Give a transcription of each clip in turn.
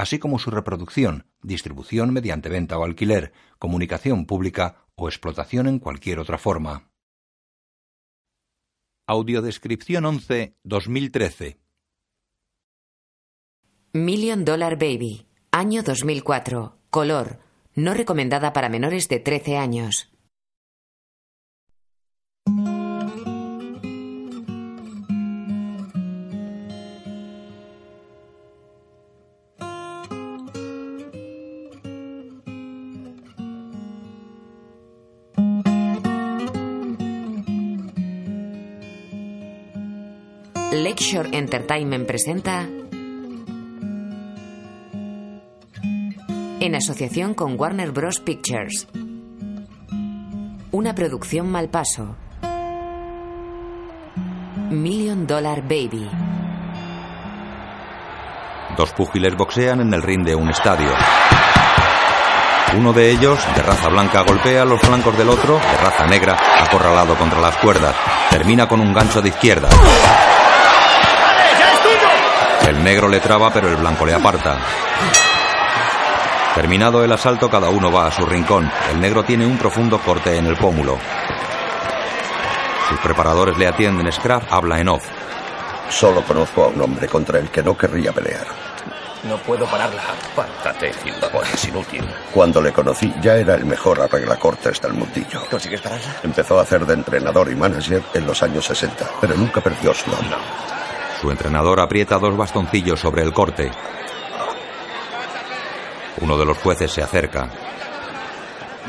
así como su reproducción, distribución mediante venta o alquiler, comunicación pública o explotación en cualquier otra forma. Audiodescripción 11 2013 Million Dollar Baby, año 2004, color, no recomendada para menores de 13 años. Lakeshore Entertainment presenta en asociación con Warner Bros. Pictures. Una producción Malpaso. Million Dollar Baby. Dos púgiles boxean en el ring de un estadio. Uno de ellos, de raza blanca, golpea los flancos del otro, de raza negra, acorralado contra las cuerdas. Termina con un gancho de izquierda. El negro le traba, pero el blanco le aparta. Terminado el asalto, cada uno va a su rincón. El negro tiene un profundo corte en el pómulo. Sus preparadores le atienden. Scraff habla en off. Solo conozco a un hombre contra el que no querría pelear. No puedo pararla. Pártate, es inútil. Cuando le conocí, ya era el mejor arreglacortes del mundillo. ¿Consigues pararla? Empezó a hacer de entrenador y manager en los años 60, pero nunca perdió su nombre. Su entrenador aprieta dos bastoncillos sobre el corte. Uno de los jueces se acerca.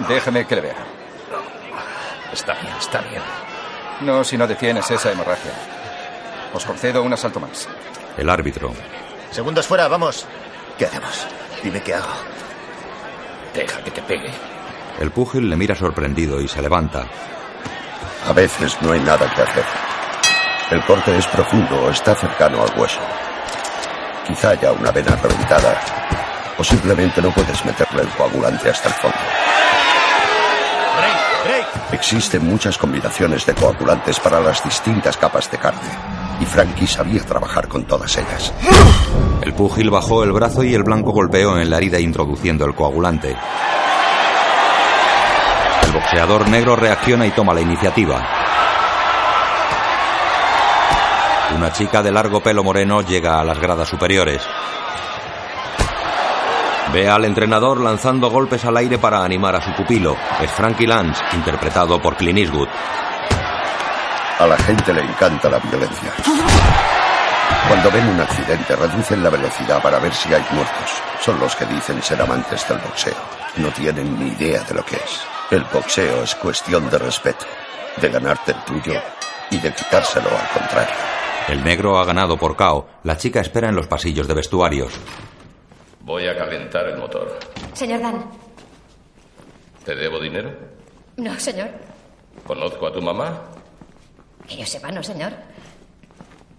Déjeme que le vea. Está bien, está bien. No si no detienes esa hemorragia. Os concedo un asalto más. El árbitro. Segundos fuera, vamos. ¿Qué hacemos? Dime qué hago. Deja que te pegue. El púgil le mira sorprendido y se levanta. A veces no hay nada que hacer. El corte es profundo o está cercano al hueso. Quizá haya una vena reventada o simplemente no puedes meterle el coagulante hasta el fondo. Existen muchas combinaciones de coagulantes para las distintas capas de carne, y Frankie sabía trabajar con todas ellas. El púgil bajó el brazo y el blanco golpeó en la herida introduciendo el coagulante. El boxeador negro reacciona y toma la iniciativa. Una chica de largo pelo moreno llega a las gradas superiores. Ve al entrenador lanzando golpes al aire para animar a su pupilo. Es Frankie Lance, interpretado por Clint Eastwood. A la gente le encanta la violencia. Cuando ven un accidente, reducen la velocidad para ver si hay muertos. Son los que dicen ser amantes del boxeo. No tienen ni idea de lo que es. El boxeo es cuestión de respeto, de ganarte el tuyo y de quitárselo al contrario. El negro ha ganado por KO. La chica espera en los pasillos de vestuarios. Voy a calentar el motor. Señor Dan. ¿Te debo dinero? No, señor. ¿Conozco a tu mamá? Que yo sepa, no, señor.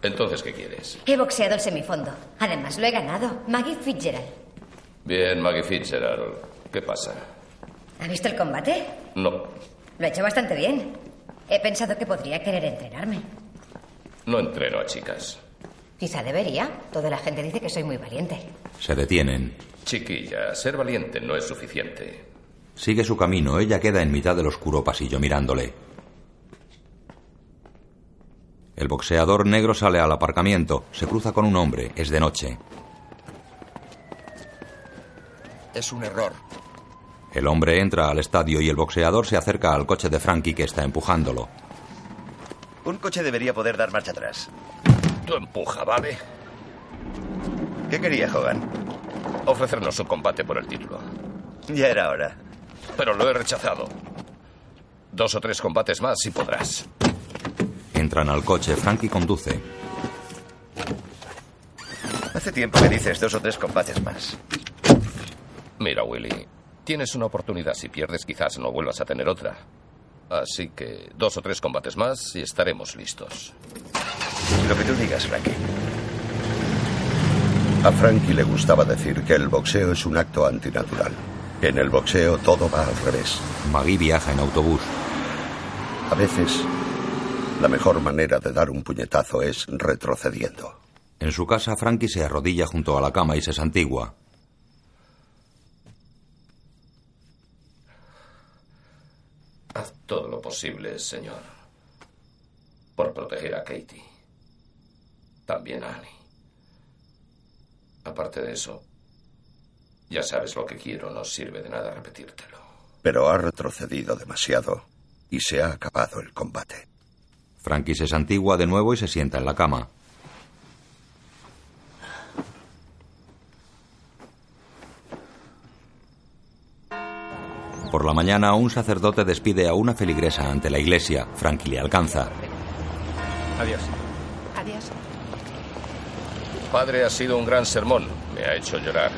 Entonces, ¿qué quieres? He boxeado el semifondo. Además, lo he ganado. Maggie Fitzgerald. Bien, Maggie Fitzgerald. ¿Qué pasa? ¿Ha visto el combate? No. Lo he hecho bastante bien. He pensado que podría querer entrenarme. No entreno a chicas. Quizá debería. Toda la gente dice que soy muy valiente. Se detienen. Chiquilla, ser valiente no es suficiente. Sigue su camino. Ella queda en mitad del oscuro pasillo mirándole. El boxeador negro sale al aparcamiento. Se cruza con un hombre. Es de noche. Es un error. El hombre entra al estadio y el boxeador se acerca al coche de Frankie que está empujándolo. Un coche debería poder dar marcha atrás. Tú empuja, ¿vale? ¿Qué quería Hogan? Ofrecernos un combate por el título. Ya era hora. Pero lo he rechazado. Dos o tres combates más y podrás. Entran al coche. Frankie conduce. Hace tiempo que dices dos o tres combates más. Mira, Willy. Tienes una oportunidad. Si pierdes, quizás no vuelvas a tener otra. Así que dos o tres combates más y estaremos listos. Lo que tú digas, Frankie. A Frankie le gustaba decir que el boxeo es un acto antinatural. En el boxeo todo va al revés. Maggie viaja en autobús. A veces, la mejor manera de dar un puñetazo es retrocediendo. En su casa, Frankie se arrodilla junto a la cama y se santigua. Todo lo posible, señor, por proteger a Katie. También a Annie. Aparte de eso, ya sabes lo que quiero, no sirve de nada repetírtelo. Pero ha retrocedido demasiado y se ha acabado el combate. Frankie se santigua de nuevo y se sienta en la cama. Por la mañana, un sacerdote despide a una feligresa ante la iglesia. Frankie le alcanza. Adiós. Adiós. Padre, ha sido un gran sermón. Me ha hecho llorar.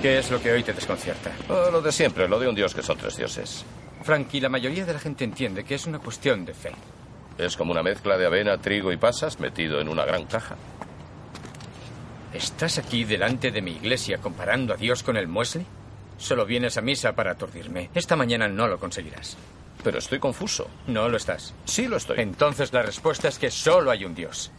¿Qué es lo que hoy te desconcierta? Oh, lo de siempre, lo de un dios que son tres dioses. Frankie, la mayoría de la gente entiende que es una cuestión de fe. Es como una mezcla de avena, trigo y pasas metido en una gran caja. ¿Estás aquí delante de mi iglesia comparando a Dios con el muesli? Solo vienes a misa para aturdirme. Esta mañana no lo conseguirás. Pero estoy confuso. No lo estás. Sí lo estoy. Entonces la respuesta es que solo hay un Dios.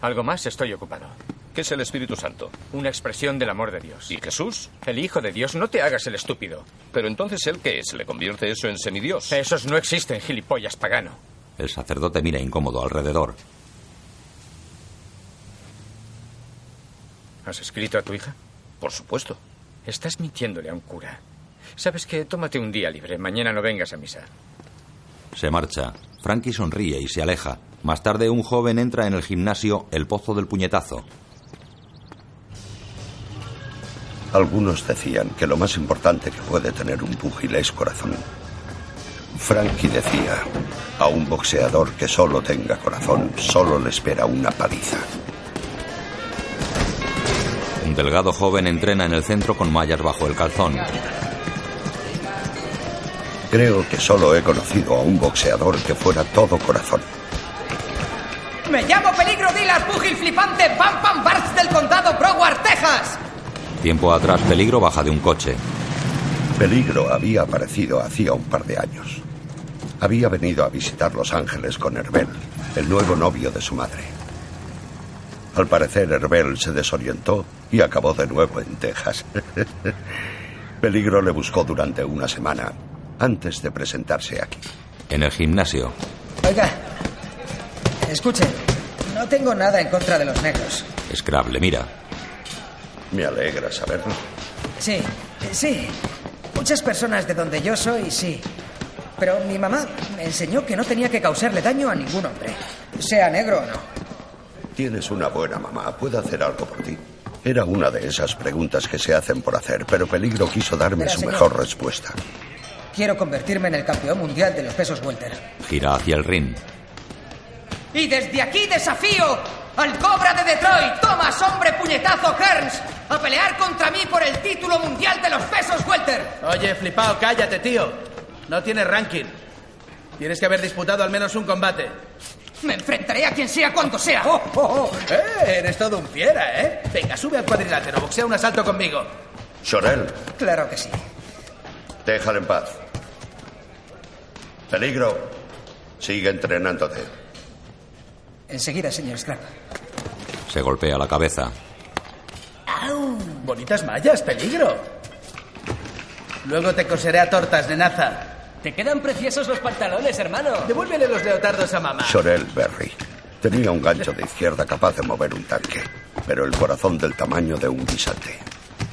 Algo más estoy ocupado. ¿Qué es el Espíritu Santo? Una expresión del amor de Dios. ¿Y Jesús? El Hijo de Dios, no te hagas el estúpido. Pero entonces, ¿él qué es? ¿Le convierte eso en semidios? Esos no existen, gilipollas pagano. El sacerdote mira incómodo alrededor. ¿Has escrito a tu hija? Por supuesto. Estás mintiéndole a un cura. ¿Sabes qué? Tómate un día libre. Mañana no vengas a misa. Se marcha. Frankie sonríe y se aleja. Más tarde, un joven entra en el gimnasio El Pozo del Puñetazo. Algunos decían que lo más importante que puede tener un púgil es corazón. Frankie decía, a un boxeador que solo tenga corazón, solo le espera una paliza. Un delgado joven entrena en el centro con mallas bajo el calzón. Creo que solo he conocido a un boxeador que fuera todo corazón. Me llamo Peligro Dilas, púgil flipante, Pam Pam Barts del condado Broward, Texas. Tiempo atrás, Peligro baja de un coche. Peligro había aparecido hacía un par de años. Había venido a visitar Los Ángeles con Herbel, el nuevo novio de su madre. Al parecer, Herbel se desorientó y acabó de nuevo en Texas. Peligro le buscó durante una semana antes de presentarse aquí. En el gimnasio, Oiga, escuchen, no tengo nada en contra de los negros. Scrap le mira. Me alegra saberlo. Sí, sí. Muchas personas de donde yo soy, sí. Pero mi mamá me enseñó que no tenía que causarle daño a ningún hombre, sea negro o no. Tienes una buena mamá. ¿Puedo hacer algo por ti? Era una de esas preguntas que se hacen por hacer, pero Peligro quiso darme su señor. mejor respuesta. Quiero convertirme en el campeón mundial de los pesos welter. Gira hacia el ring. Y desde aquí desafío al Cobra de Detroit, Thomas Hombre Puñetazo Kearns, a pelear contra mí por el título mundial de los pesos welter. Oye, flipao, cállate, tío. No tienes ranking. Tienes que haber disputado al menos un combate. Me enfrentaré a quien sea cuando sea. ¡Oh, oh, oh! ¡Eh! Eres todo un fiera, ¿eh? Venga, sube al cuadrilátero, boxea un asalto conmigo. Sorel, Claro que sí. déjalo en paz. Peligro, sigue entrenándote. Enseguida, señor Scrap. Se golpea la cabeza. Bonitas mallas, peligro. Luego te coseré a tortas, nenaza. Te quedan preciosos los pantalones, hermano. Devuélvele los leotardos a mamá. Sorel Berry. Tenía un gancho de izquierda capaz de mover un tanque, pero el corazón del tamaño de un guisante.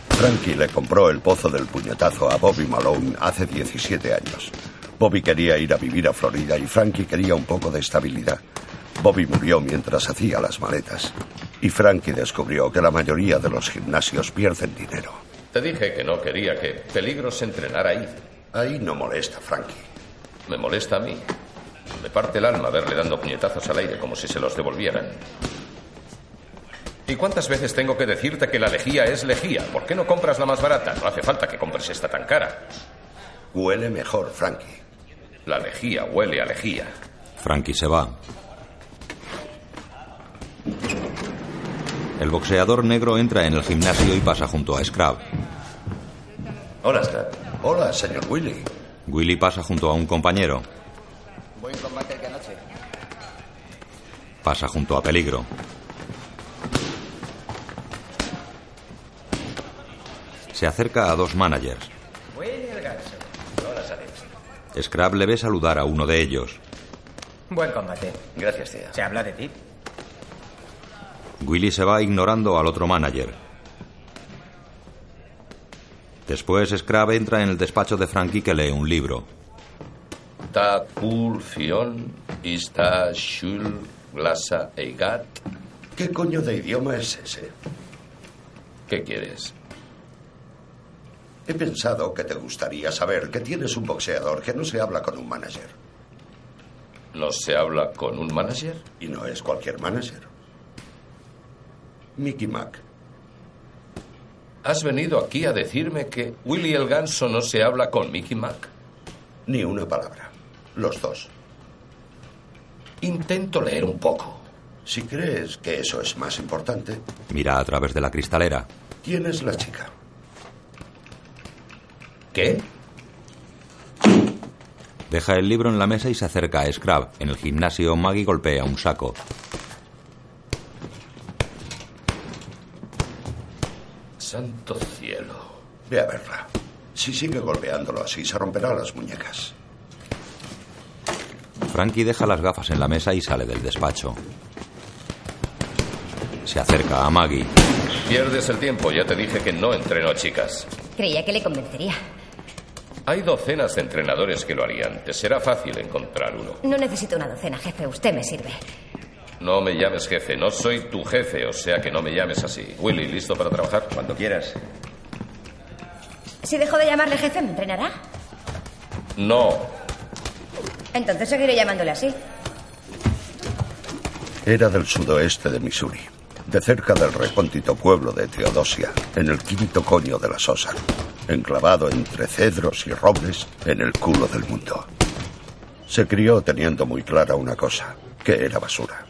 Frankie le compró el pozo del puñetazo a Bobby Malone hace 17 años. Bobby quería ir a vivir a Florida y Frankie quería un poco de estabilidad. Bobby murió mientras hacía las maletas. Y Frankie descubrió que la mayoría de los gimnasios pierden dinero. Te dije que no quería que Peligro se entrenara ahí. Ahí no molesta, Frankie. Me molesta a mí. Me parte el alma verle dando puñetazos al aire como si se los devolvieran. ¿Y cuántas veces tengo que decirte que la lejía es lejía? ¿Por qué no compras la más barata? No hace falta que compres esta tan cara. Huele mejor, Frankie. La lejía huele a lejía. Frankie se va. El boxeador negro entra en el gimnasio y pasa junto a Scrap. Hola, Scrap. Hola, señor Willy. Willy pasa junto a un compañero. Buen combate de anoche. Pasa junto a Peligro. Se acerca a dos managers. Willy el ganso. Hola, Salim. Scrap le ve saludar a uno de ellos. Buen combate. Gracias, tío. Se habla de ti. Willy se va ignorando al otro manager. Después Scrap entra en el despacho de Frankie que lee un libro. Ta kul fion ista shul glasa eigat. ¿Qué coño de idioma es ese? ¿Qué quieres? He pensado que te gustaría saber que tienes un boxeador que no se habla con un manager. ¿No se habla con un manager? Y no es cualquier manager. Mickey Mac. ¿Has venido aquí a decirme que Willy el Ganso no se habla con Mickey Mac? Ni una palabra. Los dos. Intento leer un poco. Si crees que eso es más importante, Mira a través de la cristalera. ¿quién es la chica? ¿Qué? Deja el libro en la mesa y se acerca a Scrap. En el gimnasio, Maggie golpea un saco. Santo cielo. Ve a verla. Si sigue golpeándolo así, se romperá las muñecas. Frankie deja las gafas en la mesa y sale del despacho. Se acerca a Maggie. Pierdes el tiempo, ya te dije que no entreno a chicas. Creía que le convencería. Hay docenas de entrenadores que lo harían. Te será fácil encontrar uno. No necesito una docena, jefe. Usted me sirve. No me llames jefe, no soy tu jefe, o sea que no me llames así. Willy, ¿listo para trabajar? Cuando quieras. Si dejo de llamarle jefe, ¿me entrenará? No. Entonces seguiré llamándole así. Era del sudoeste de Missouri, de cerca del recóndito pueblo de Teodosia, en el quinto coño de la Sosa, enclavado entre cedros y robles en el culo del mundo. Se crió teniendo muy clara una cosa, que era basura.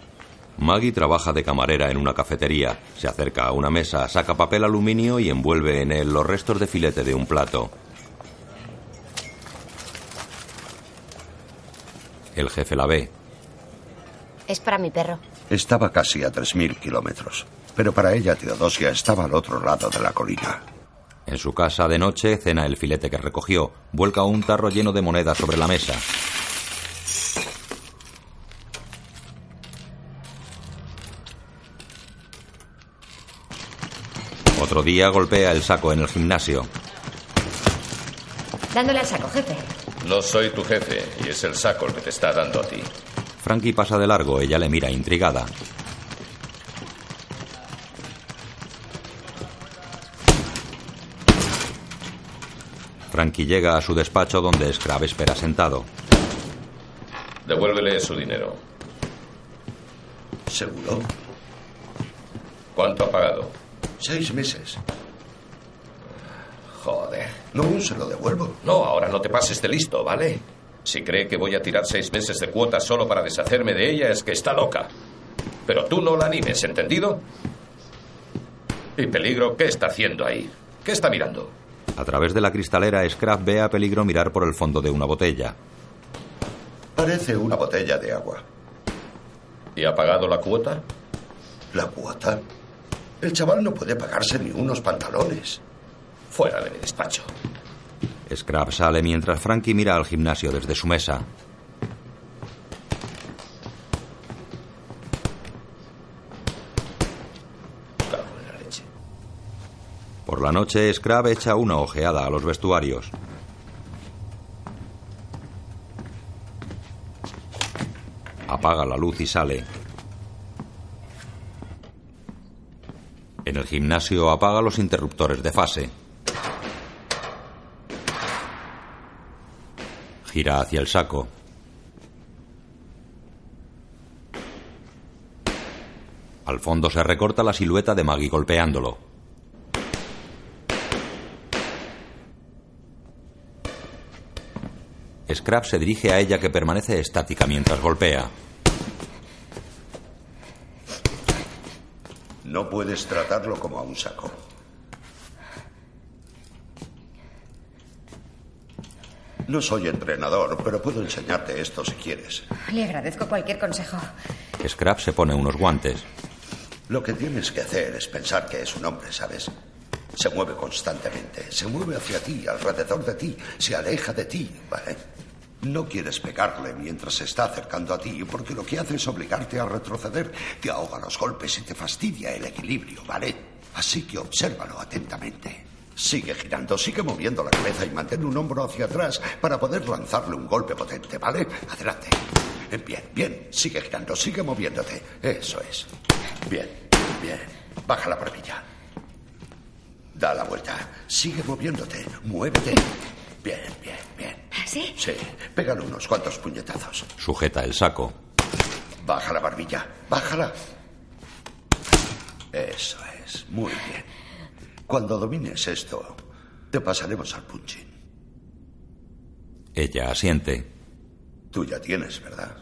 Maggie trabaja de camarera en una cafetería. Se acerca a una mesa, saca papel aluminio y envuelve en él los restos de filete de un plato. El jefe la ve. Es para mi perro. Estaba casi a 3.000 kilómetros, pero para ella Teodosia estaba al otro lado de la colina. En su casa de noche cena el filete que recogió. Vuelca un tarro lleno de monedas sobre la mesa. Otro día golpea el saco en el gimnasio. Dándole al saco, jefe. No soy tu jefe y es el saco el que te está dando a ti. Frankie pasa de largo, ella le mira intrigada. Frankie llega a su despacho donde Scrab espera sentado. Devuélvele su dinero. ¿Seguro? ¿Cuánto ha pagado? Seis meses. Joder. No, se lo devuelvo. No, ahora no te pases de listo, ¿vale? Si cree que voy a tirar seis meses de cuota solo para deshacerme de ella, es que está loca. Pero tú no la animes, ¿entendido? Y Peligro, ¿qué está haciendo ahí? ¿Qué está mirando? A través de la cristalera, Scrap ve a Peligro mirar por el fondo de una botella. Parece una botella de agua. ¿Y ha pagado la cuota? ¿La cuota? El chaval no puede pagarse ni unos pantalones. Fuera de mi despacho. Scrap sale mientras Frankie mira al gimnasio desde su mesa. Por la noche, Scrap echa una ojeada a los vestuarios. Apaga la luz y sale. En el gimnasio apaga los interruptores de fase. Gira hacia el saco. Al fondo se recorta la silueta de Maggie golpeándolo. Scrap se dirige a ella que permanece estática mientras golpea. No puedes tratarlo como a un saco. No soy entrenador, pero puedo enseñarte esto si quieres. Le agradezco cualquier consejo. Scrap se pone unos guantes. Lo que tienes que hacer es pensar que es un hombre, ¿sabes? Se mueve constantemente, se mueve hacia ti, alrededor de ti, se aleja de ti, ¿vale? No quieres pegarle mientras se está acercando a ti, porque lo que hace es obligarte a retroceder, te ahoga los golpes y te fastidia el equilibrio, ¿vale? Así que obsérvalo atentamente. Sigue girando, sigue moviendo la cabeza y mantén un hombro hacia atrás para poder lanzarle un golpe potente, ¿vale? Adelante. Bien, bien. Sigue girando, sigue moviéndote. Eso es. Bien, bien. Baja la barbilla. Da la vuelta. Sigue moviéndote. Muévete. Bien, bien, bien. ¿Sí? Sí. Pégale unos cuantos puñetazos. Sujeta el saco. Baja la barbilla. Bájala. Eso es. Muy bien. Cuando domines esto, te pasaremos al punching. Ella asiente. Tú ya tienes, ¿verdad?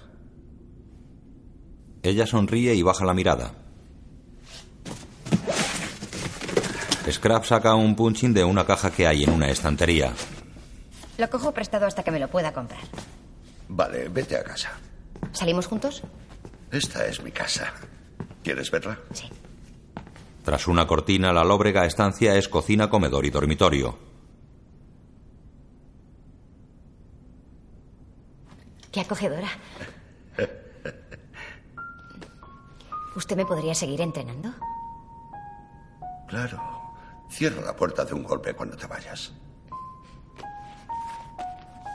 Ella sonríe y baja la mirada. Scrap saca un punching de una caja que hay en una estantería. Lo cojo prestado hasta que me lo pueda comprar. Vale, vete a casa. ¿Salimos juntos? Esta es mi casa. ¿Quieres verla? Sí. Tras una cortina, la lóbrega estancia es cocina, comedor y dormitorio. Qué acogedora. ¿Usted me podría seguir entrenando? Claro. Cierra la puerta de un golpe cuando te vayas.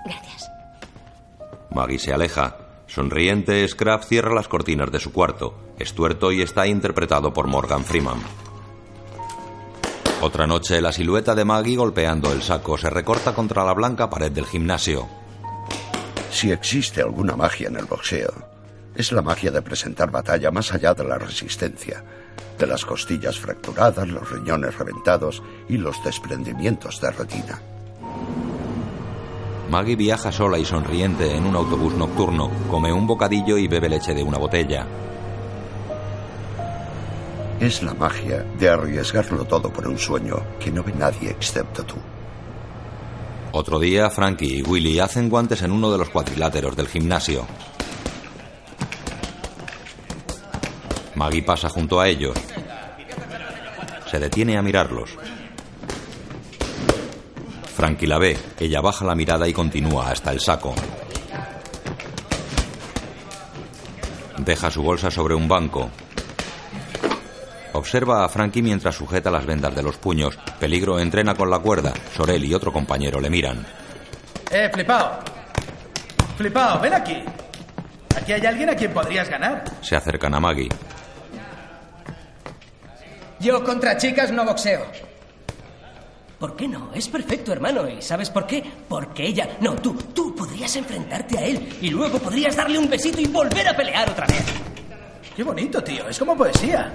Gracias. Maggie se aleja. Sonriente, Scrap cierra las cortinas de su cuarto. Es tuerto y está interpretado por Morgan Freeman. Otra noche, la silueta de Maggie golpeando el saco se recorta contra la blanca pared del gimnasio. Si existe alguna magia en el boxeo, es la magia de presentar batalla más allá de la resistencia, de las costillas fracturadas, los riñones reventados y los desprendimientos de retina. Maggie viaja sola y sonriente en un autobús nocturno, come un bocadillo y bebe leche de una botella. Es la magia de arriesgarlo todo por un sueño que no ve nadie excepto tú. Otro día, Frankie y Willy hacen guantes en uno de los cuadriláteros del gimnasio. Maggie pasa junto a ellos. Se detiene a mirarlos. Frankie la ve. Ella baja la mirada y continúa hasta el saco. Deja su bolsa sobre un banco. Observa a Frankie mientras sujeta las vendas de los puños. Peligro entrena con la cuerda. Sorel y otro compañero le miran. Eh, flipao. Flipao, ven aquí. Aquí hay alguien a quien podrías ganar. Se acercan a Maggie. Yo contra chicas no boxeo. ¿Por qué no? Es perfecto, hermano. ¿Y sabes por qué? Porque ella... No, tú, tú podrías enfrentarte a él y luego podrías darle un besito y volver a pelear otra vez. Qué bonito, tío. Es como poesía.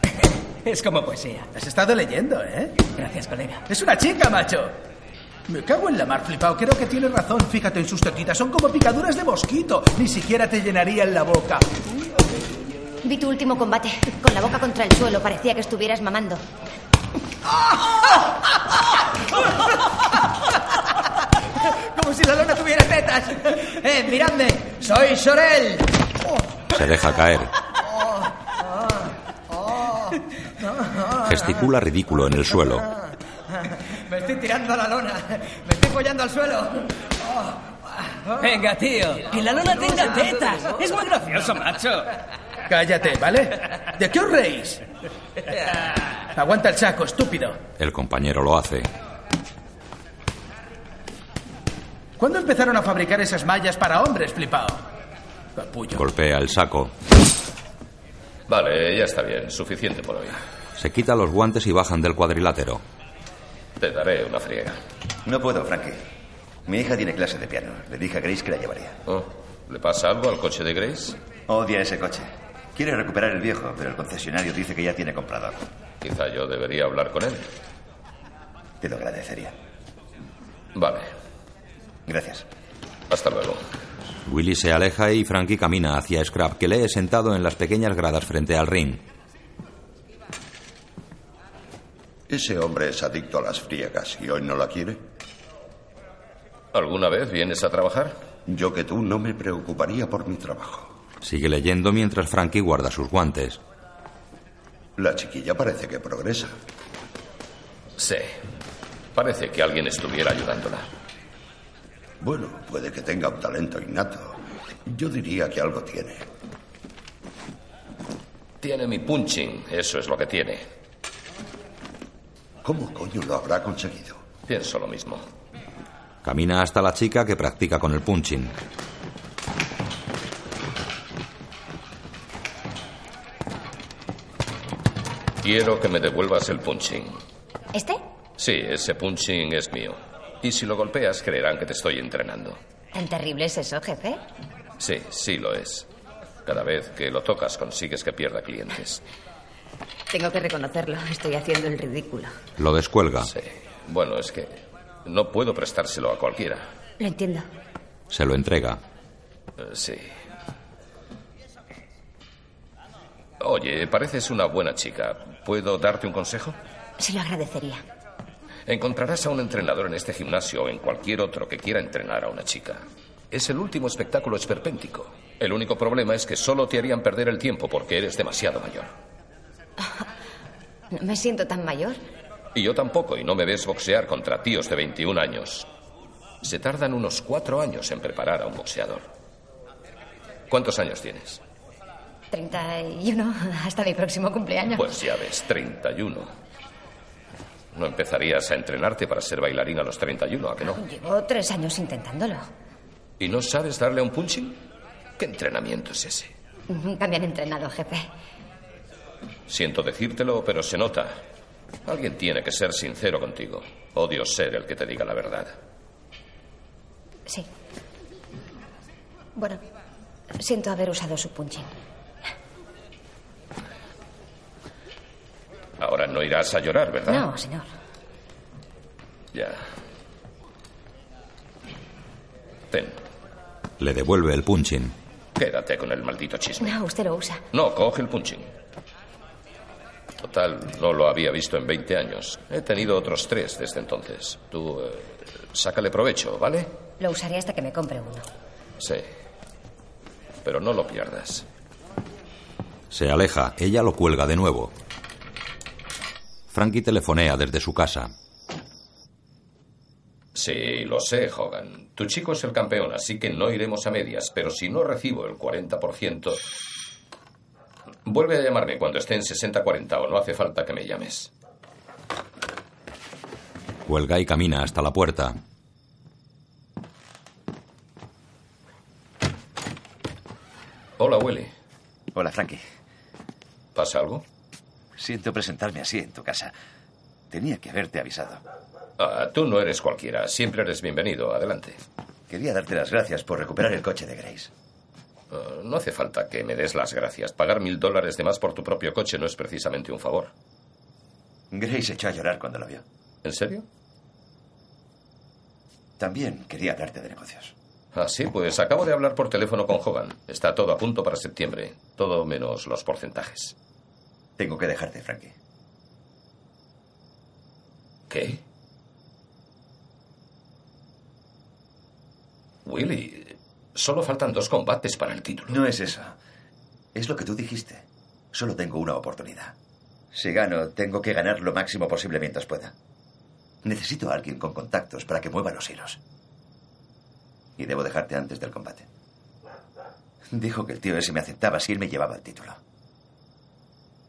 es como poesía. Has estado leyendo, ¿eh? Gracias, colega. Es una chica, macho. Me cago en la mar, flipao. Creo que tienes razón. Fíjate en sus tetitas. Son como picaduras de mosquito. Ni siquiera te llenarían la boca. Vi tu último combate. Con la boca contra el suelo. Parecía que estuvieras mamando. Como si la lona tuviera tetas. Eh, miradme. Soy Sorel. Se deja caer. Gesticula ridículo en el suelo. Me estoy tirando a la lona. Me estoy follando al suelo. Venga, tío. Que la lona tenga tetas. Es muy gracioso, macho. Cállate, ¿vale? ¿De qué os reís? Aguanta el saco, estúpido. El compañero lo hace. ¿Cuándo empezaron a fabricar esas mallas para hombres, flipao? Capullo. Golpea el saco. Vale, ya está bien. Suficiente por hoy. Se quita los guantes y bajan del cuadrilátero. Te daré una friega. No puedo, Frankie. Mi hija tiene clase de piano. Le dije a Grace que la llevaría. Oh, ¿Le pasa algo al coche de Grace? Odia ese coche. Quiere recuperar el viejo, pero el concesionario dice que ya tiene comprador. Quizá yo debería hablar con él. Te lo agradecería. Vale. Gracias. Hasta luego. Willy se aleja y Frankie camina hacia Scrap, que lee sentado en las pequeñas gradas frente al ring. Ese hombre es adicto a las friegas y hoy no la quiere. ¿Alguna vez vienes a trabajar? Yo que tú no me preocuparía por mi trabajo. Sigue leyendo mientras Frankie guarda sus guantes. La chiquilla parece que progresa. Sí. Parece que alguien estuviera ayudándola. Bueno, puede que tenga un talento innato. Yo diría que algo tiene. Tiene mi punching, eso es lo que tiene. ¿Cómo coño lo habrá conseguido? Pienso lo mismo. Camina hasta la chica que practica con el punching. Quiero que me devuelvas el punching. ¿Este? Sí, ese punching es mío. Y si lo golpeas, creerán que te estoy entrenando. ¿Tan terrible es eso, jefe? Sí, sí lo es. Cada vez que lo tocas consigues que pierda clientes. Tengo que reconocerlo. Estoy haciendo el ridículo. Lo descuelga. Sí. Bueno, es que no puedo prestárselo a cualquiera. Lo entiendo. Se lo entrega. Eh, sí. Oye, pareces una buena chica. ¿Puedo darte un consejo? Se lo agradecería. Encontrarás a un entrenador en este gimnasio o en cualquier otro que quiera entrenar a una chica. Es el último espectáculo esperpéntico. El único problema es que solo te harían perder el tiempo porque eres demasiado mayor. No me siento tan mayor. Y yo tampoco, y no me ves boxear contra tíos de 21 años. Se tardan unos cuatro años en preparar a un boxeador. ¿Cuántos años tienes? 31 hasta mi próximo cumpleaños. Pues ya ves, 31. ¿No empezarías a entrenarte para ser bailarina a los 31, a que no? Llevo tres años intentándolo. ¿Y no sabes darle un punching? ¿Qué entrenamiento es ese? Nunca me han entrenado, jefe. Siento decírtelo, pero se nota. Alguien tiene que ser sincero contigo. Odio ser el que te diga la verdad. Sí. Bueno, siento haber usado su punching. Ahora no irás a llorar, ¿verdad? No, señor. Ya. Ten, Le devuelve el punching. quédate con el maldito chisme. No, usted lo usa. No, coge el punching. Total, no lo había visto en 20 años. He tenido otros tres desde entonces. Tú, eh, sácale provecho, ¿vale? Lo usaré hasta que me compre uno. Sí. Pero no lo pierdas. Se aleja. Ella lo cuelga de nuevo. Frankie telefonea desde su casa. Sí, lo sé, Hogan. Tu chico es el campeón, así que no iremos a medias. Pero si no recibo el 40%... Vuelve a llamarme cuando esté en 60-40 o no hace falta que me llames. Cuelga y camina hasta la puerta. Hola, Willy. Hola, Frankie. ¿Pasa algo? Siento presentarme así en tu casa. Tenía que haberte avisado. Ah, tú no eres cualquiera. Siempre eres bienvenido. Adelante. Quería darte las gracias por recuperar el coche de Grace. Ah, no hace falta que me des las gracias. Pagar mil dólares de más por tu propio coche no es precisamente un favor. Grace echó a llorar cuando lo vio. ¿En serio? También quería hablarte de negocios. Ah, sí, pues acabo de hablar por teléfono con Hogan. Está todo a punto para septiembre. Todo menos los porcentajes. Tengo que dejarte, Frankie. ¿Qué? Willy, solo faltan dos combates para el título. No es eso. Es lo que tú dijiste. Solo tengo una oportunidad. Si gano, tengo que ganar lo máximo posible mientras pueda. Necesito a alguien con contactos para que mueva los hilos. Y debo dejarte antes del combate. Dijo que el tío ese me aceptaba si él me llevaba el título.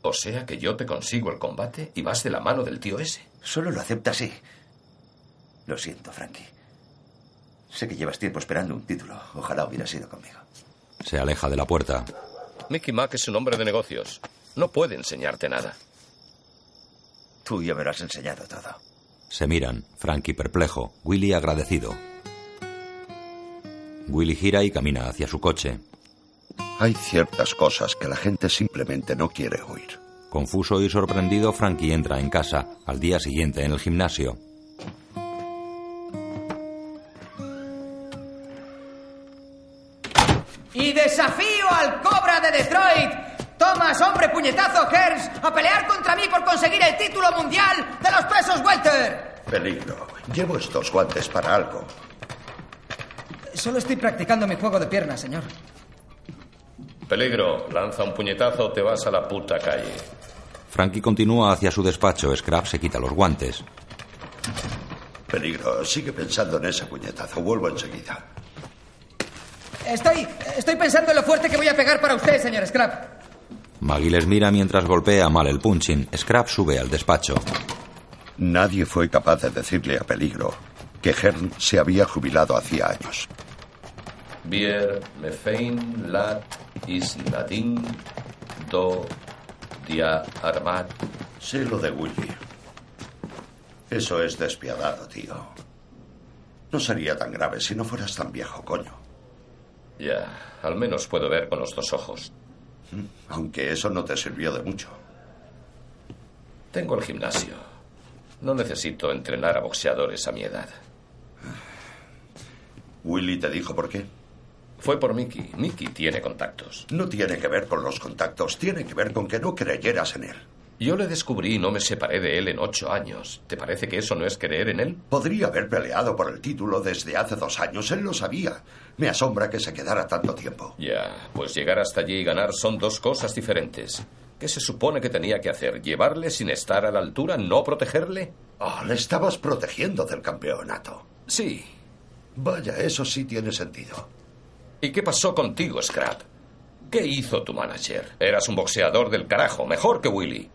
O sea que yo te consigo el combate y vas de la mano del tío ese. Solo lo acepta así. Lo siento, Frankie. Sé que llevas tiempo esperando un título. Ojalá hubiera sido conmigo. Se aleja de la puerta. Mickey Mack es un hombre de negocios. No puede enseñarte nada. Tú ya me lo has enseñado todo. Se miran. Frankie perplejo. Willy agradecido. Willy gira y camina hacia su coche. Hay ciertas cosas que la gente simplemente no quiere oír. Confuso y sorprendido, Frankie entra en casa, al día siguiente en el gimnasio. Y desafío al Cobra de Detroit, Thomas Hombre Puñetazo Hearns, a pelear contra mí por conseguir el título mundial de los pesos welter. Peligro. Llevo estos guantes para algo. Solo estoy practicando mi juego de piernas, señor. Peligro, lanza un puñetazo o te vas a la puta calle. Frankie continúa hacia su despacho. Scrap se quita los guantes. Peligro, sigue pensando en ese puñetazo. Vuelvo enseguida. Estoy, estoy pensando en lo fuerte que voy a pegar para usted, señor Scrap. Maggie les mira mientras golpea mal el punching. Scrap sube al despacho. Nadie fue capaz de decirle a Peligro que Hearn se había jubilado hacía años. Bier, Mefein, Lat, Isladin, Do, Dia, Armat. Sé lo de Willy. Eso es despiadado, tío. No sería tan grave si no fueras tan viejo, coño. Ya, al menos puedo ver con los dos ojos. Aunque eso no te sirvió de mucho. Tengo el gimnasio. No necesito entrenar a boxeadores a mi edad. ¿Willy te dijo por qué? Fue por Mickey. Mickey tiene contactos. No tiene que ver con los contactos, tiene que ver con que no creyeras en él. Yo le descubrí y no me separé de él en ocho años. ¿Te parece que eso no es creer en él? Podría haber peleado por el título desde hace dos años, él lo sabía. Me asombra que se quedara tanto tiempo. Ya, pues llegar hasta allí y ganar son dos cosas diferentes. ¿Qué se supone que tenía que hacer? ¿Llevarle sin estar a la altura? ¿No protegerle? Oh, le estabas protegiendo del campeonato. Sí. Vaya, eso sí tiene sentido. ¿Y qué pasó contigo, Scrap? ¿Qué hizo tu manager? Eras un boxeador del carajo, mejor que Willy.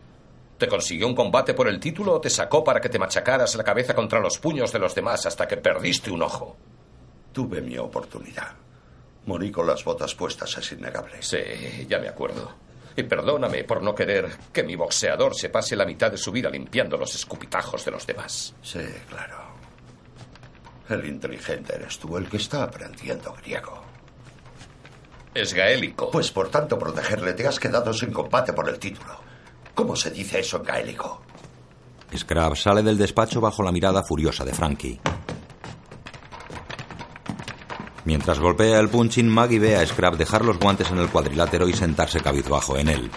¿Te consiguió un combate por el título o te sacó para que te machacaras la cabeza contra los puños de los demás hasta que perdiste un ojo? Tuve mi oportunidad. Morí con las botas puestas, es innegable. Sí, ya me acuerdo. Y perdóname por no querer que mi boxeador se pase la mitad de su vida limpiando los escupitajos de los demás. Sí, claro. El inteligente eres tú, el que está aprendiendo griego. Es gaélico. Pues por tanto, protegerle te has quedado sin combate por el título. ¿Cómo se dice eso en gaélico? Scrap sale del despacho bajo la mirada furiosa de Frankie. Mientras golpea el punching, Maggie ve a Scrap dejar los guantes en el cuadrilátero y sentarse cabizbajo en él.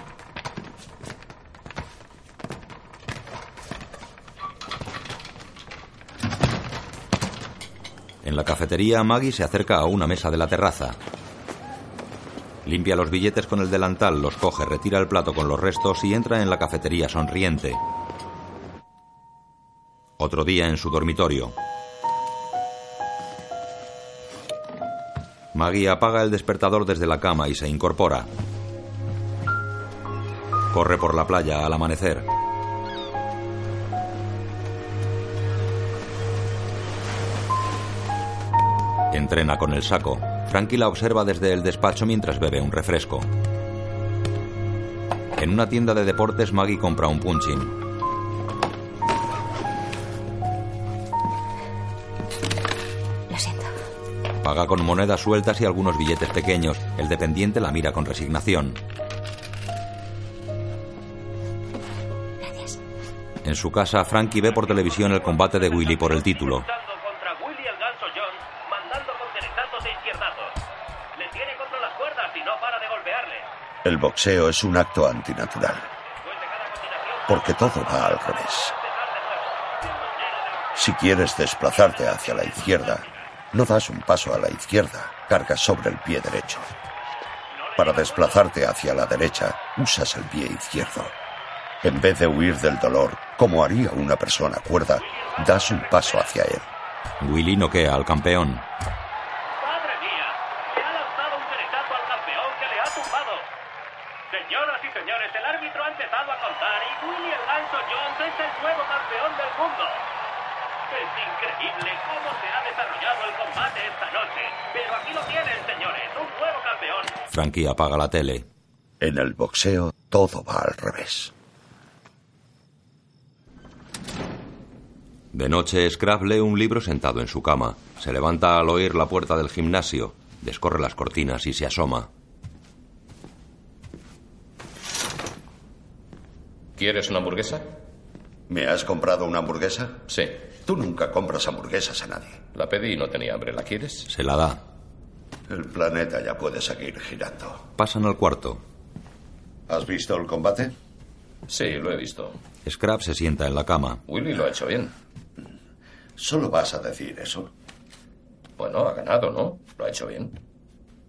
En la cafetería, Maggie se acerca a una mesa de la terraza. Limpia los billetes con el delantal, los coge, retira el plato con los restos y entra en la cafetería sonriente. Otro día en su dormitorio. Maggie apaga el despertador desde la cama y se incorpora. Corre por la playa al amanecer. Entrena con el saco. Frankie la observa desde el despacho mientras bebe un refresco. En una tienda de deportes, Maggie compra un punching. Lo siento. Paga con monedas sueltas y algunos billetes pequeños. El dependiente la mira con resignación. Gracias. En su casa, Frankie ve por televisión el combate de Willy por el título. El boxeo es un acto antinatural. Porque todo va al revés. Si quieres desplazarte hacia la izquierda, no das un paso a la izquierda, cargas sobre el pie derecho. Para desplazarte hacia la derecha, usas el pie izquierdo. En vez de huir del dolor, como haría una persona cuerda, das un paso hacia él. Willy noquea al campeón. Frankie apaga la tele. En el boxeo todo va al revés. De noche, Scrap lee un libro sentado en su cama. Se levanta al oír la puerta del gimnasio, descorre las cortinas y se asoma. ¿Quieres una hamburguesa? ¿Me has comprado una hamburguesa? Sí. Tú nunca compras hamburguesas a nadie. La pedí y no tenía hambre. ¿La quieres? Se la da. El planeta ya puede seguir girando. Pasan al cuarto. ¿Has visto el combate? Sí, lo he visto. Scrap se sienta en la cama. Willy lo ha hecho bien. ¿Solo vas a decir eso? Bueno, ha ganado, ¿no? Lo ha hecho bien.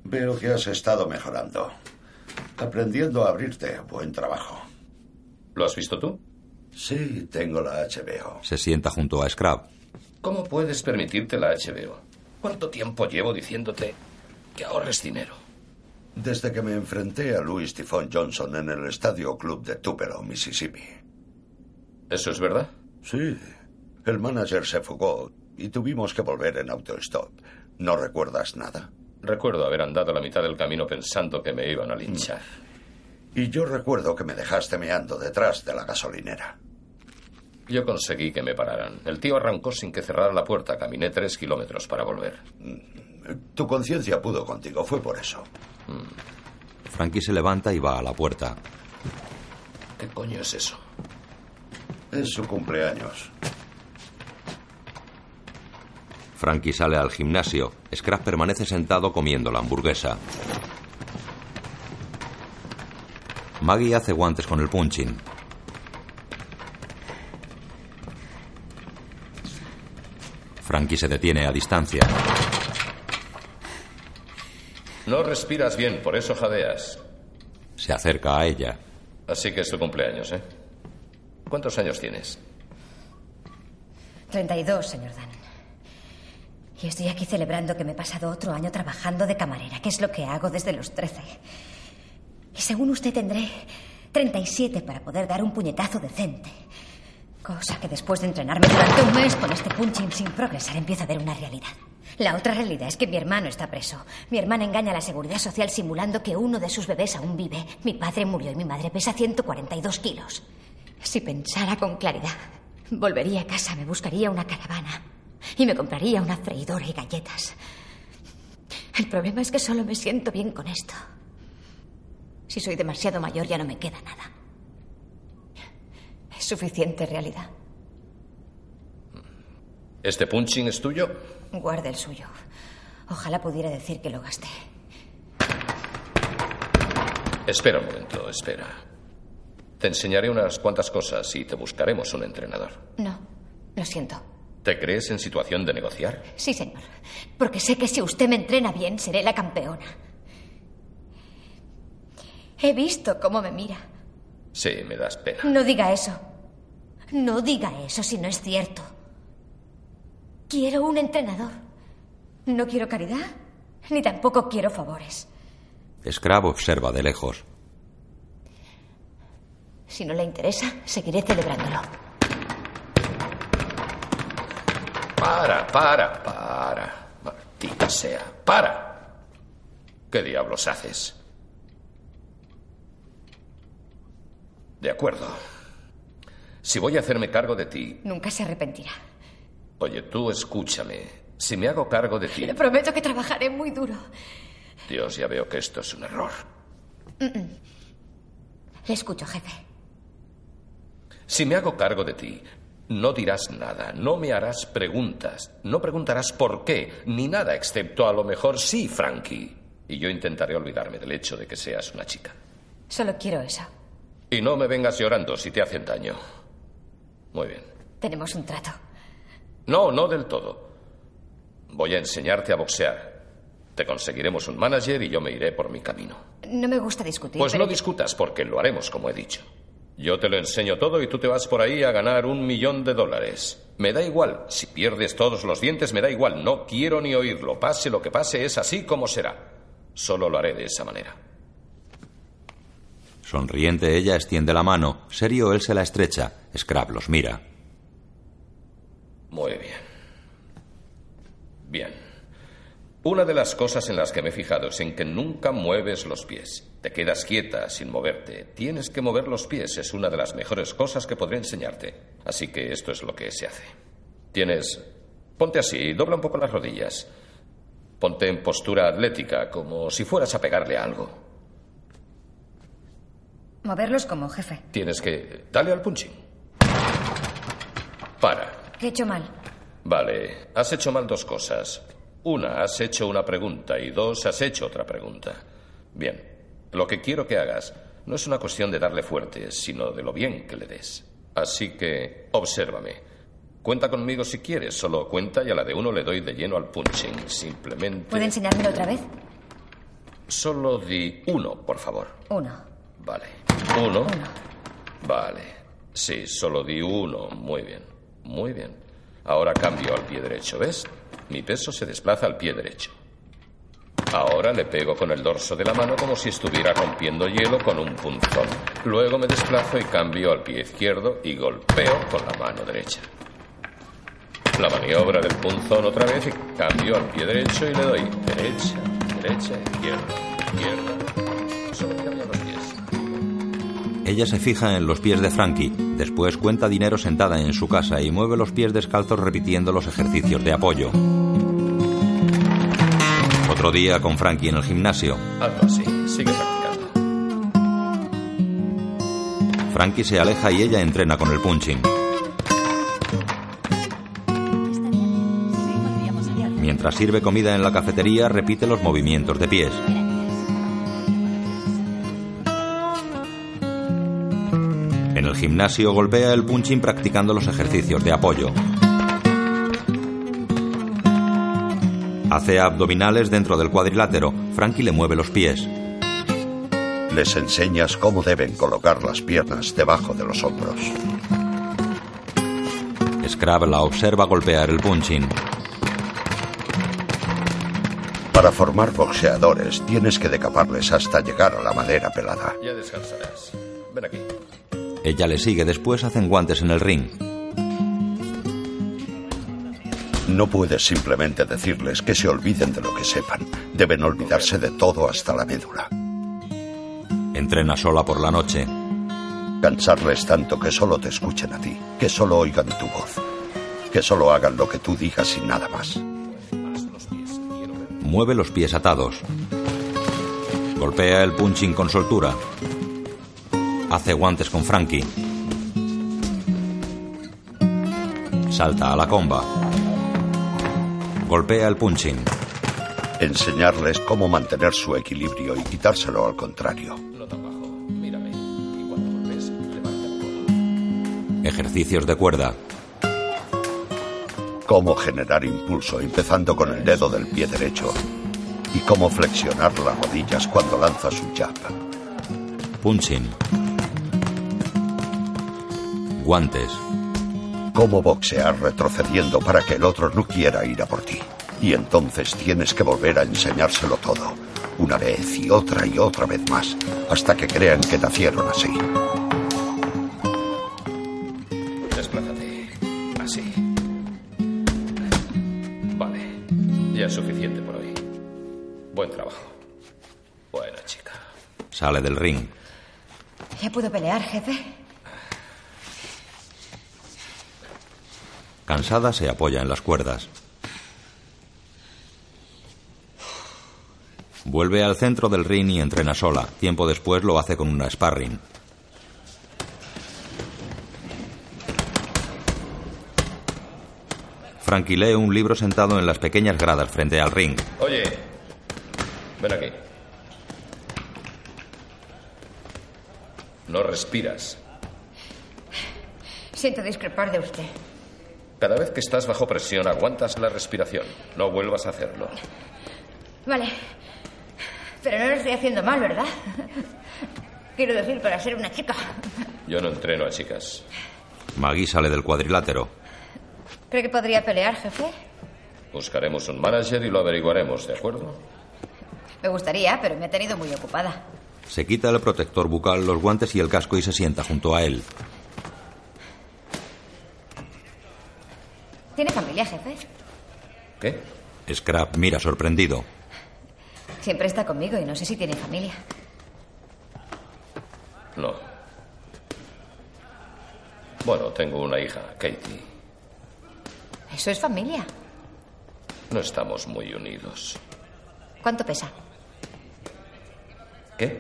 Veo que has estado mejorando. Aprendiendo a abrirte. Buen trabajo. ¿Lo has visto tú? Sí, tengo la HBO. Se sienta junto a Scrap. ¿Cómo puedes permitirte la HBO? ¿Cuánto tiempo llevo diciéndote que ahorres dinero? Desde que me enfrenté a Louis Tifón Johnson en el Estadio Club de Tupelo, Mississippi. ¿Eso es verdad? Sí. El manager se fugó y tuvimos que volver en autostop. ¿No recuerdas nada? Recuerdo haber andado la mitad del camino pensando que me iban a linchar. Y yo recuerdo que me dejaste meando detrás de la gasolinera. Yo conseguí que me pararan. El tío arrancó sin que cerrara la puerta. Caminé tres kilómetros para volver. Tu conciencia pudo contigo, fue por eso. Frankie se levanta y va a la puerta. ¿Qué coño es eso? Es su cumpleaños. Frankie sale al gimnasio. Scrap permanece sentado comiendo la hamburguesa. Maggie hace guantes con el punching. Frankie se detiene a distancia. No respiras bien, por eso jadeas. Se acerca a ella. Así que es tu cumpleaños, ¿eh? ¿Cuántos años tienes? 32, señor Dan. Y estoy aquí celebrando que me he pasado otro año trabajando de camarera, que es lo que hago desde los 13. Y según usted tendré 37 para poder dar un puñetazo decente. Cosa que después de entrenarme durante un mes con este punching sin progresar empieza a ver una realidad. La otra realidad es que mi hermano está preso. Mi hermana engaña a la seguridad social simulando que uno de sus bebés aún vive. Mi padre murió y mi madre pesa 142 kilos. Si pensara con claridad, volvería a casa, me buscaría una caravana y me compraría una freidora y galletas. El problema es que solo me siento bien con esto. Si soy demasiado mayor ya no me queda nada. Es suficiente realidad. ¿Este punching es tuyo? Guarde el suyo. Ojalá pudiera decir que lo gasté. Espera un momento, espera. Te enseñaré unas cuantas cosas y te buscaremos un entrenador. No, lo siento. ¿Te crees en situación de negociar? Sí, señor. Porque sé que si usted me entrena bien, seré la campeona. He visto cómo me mira. Sí, me das pena. No diga eso. No diga eso si no es cierto. Quiero un entrenador. No quiero caridad, ni tampoco quiero favores. Scrap observa de lejos. Si no le interesa, seguiré celebrándolo. Para, para, para. Maldita sea. Para. ¿Qué diablos haces? De acuerdo. Si voy a hacerme cargo de ti. Nunca se arrepentirá. Oye, tú escúchame. Si me hago cargo de ti. Le prometo que trabajaré muy duro. Dios, ya veo que esto es un error. Mm -mm. Le escucho, jefe. Si me hago cargo de ti, no dirás nada, no me harás preguntas, no preguntarás por qué, ni nada, excepto a lo mejor sí, Frankie. Y yo intentaré olvidarme del hecho de que seas una chica. Solo quiero eso. Y no me vengas llorando si te hacen daño. Muy bien. Tenemos un trato. No, no del todo. Voy a enseñarte a boxear. Te conseguiremos un manager y yo me iré por mi camino. No me gusta discutir. Pues pero no discutas porque lo haremos como he dicho. Yo te lo enseño todo y tú te vas por ahí a ganar un millón de dólares. Me da igual. Si pierdes todos los dientes, me da igual. No quiero ni oírlo. Pase lo que pase, es así como será. Solo lo haré de esa manera. Sonriente, ella extiende la mano. Serio, él se la estrecha. Scrap los mira. Muy bien. Bien. Una de las cosas en las que me he fijado es en que nunca mueves los pies. Te quedas quieta sin moverte. Tienes que mover los pies. Es una de las mejores cosas que podré enseñarte. Así que esto es lo que se hace. Tienes... Ponte así, dobla un poco las rodillas. Ponte en postura atlética, como si fueras a pegarle a algo. Moverlos como jefe. Tienes que... Dale al punching. Para. ¿Qué he hecho mal? Vale, has hecho mal dos cosas. Una, has hecho una pregunta y dos, has hecho otra pregunta. Bien, lo que quiero que hagas no es una cuestión de darle fuerte, sino de lo bien que le des. Así que, obsérvame. Cuenta conmigo si quieres, solo cuenta y a la de uno le doy de lleno al punching. Simplemente. ¿Puede enseñármelo otra vez? Solo di uno, por favor. Uno. Vale. Uno. Vale. Sí, solo di uno. Muy bien. Muy bien. Ahora cambio al pie derecho, ¿ves? Mi peso se desplaza al pie derecho. Ahora le pego con el dorso de la mano como si estuviera rompiendo hielo con un punzón. Luego me desplazo y cambio al pie izquierdo y golpeo con la mano derecha. La maniobra del punzón otra vez y cambio al pie derecho y le doy derecha, derecha, izquierda, izquierda. Ella se fija en los pies de Frankie, después cuenta dinero sentada en su casa y mueve los pies descalzos repitiendo los ejercicios de apoyo. Otro día con Frankie en el gimnasio. Hazlo así, sigue practicando. Frankie se aleja y ella entrena con el punching. Mientras sirve comida en la cafetería, repite los movimientos de pies. Gimnasio golpea el punching practicando los ejercicios de apoyo. Hace abdominales dentro del cuadrilátero. Frankie le mueve los pies. Les enseñas cómo deben colocar las piernas debajo de los hombros. Scrab la observa golpear el punching. Para formar boxeadores tienes que decaparles hasta llegar a la madera pelada. Ya descansarás. Ven aquí. Ella le sigue, después hacen guantes en el ring. No puedes simplemente decirles que se olviden de lo que sepan. Deben olvidarse de todo hasta la médula. Entrena sola por la noche. Cansarles tanto que solo te escuchen a ti, que solo oigan tu voz, que solo hagan lo que tú digas y nada más. Mueve los pies atados. Golpea el punching con soltura. Hace guantes con Frankie. Salta a la comba. Golpea el punching. Enseñarles cómo mantener su equilibrio y quitárselo al contrario. No tan bajo. Mírame. Y cuando golpes, levanta el codo. Ejercicios de cuerda. Cómo generar impulso empezando con el dedo del pie derecho. Y cómo flexionar las rodillas cuando lanzas un jab. Punching. Guantes. Cómo boxear retrocediendo para que el otro no quiera ir a por ti. Y entonces tienes que volver a enseñárselo todo. Una vez y otra y otra vez más. Hasta que crean que nacieron así. Desplázate. Así. Vale. Ya es suficiente por hoy. Buen trabajo. Buena chica. Sale del ring. ¿Ya puedo pelear, jefe? Cansada se apoya en las cuerdas. Vuelve al centro del ring y entrena sola. Tiempo después lo hace con una sparring. Frankie lee un libro sentado en las pequeñas gradas frente al ring. Oye, ven aquí. No respiras. Siento discrepar de usted. Cada vez que estás bajo presión, aguantas la respiración. No vuelvas a hacerlo. Vale. Pero no lo estoy haciendo mal, ¿verdad? Quiero decir, para ser una chica. Yo no entreno a chicas. Maggie sale del cuadrilátero. ¿Cree que podría pelear, jefe? Buscaremos un manager y lo averiguaremos, ¿de acuerdo? Me gustaría, pero me ha tenido muy ocupada. Se quita el protector bucal, los guantes y el casco y se sienta junto a él. ¿Tiene familia, jefe? ¿Qué? Scrap mira sorprendido. Siempre está conmigo y no sé si tiene familia. No. Bueno, tengo una hija, Katie. ¿Eso es familia? No estamos muy unidos. ¿Cuánto pesa? ¿Qué?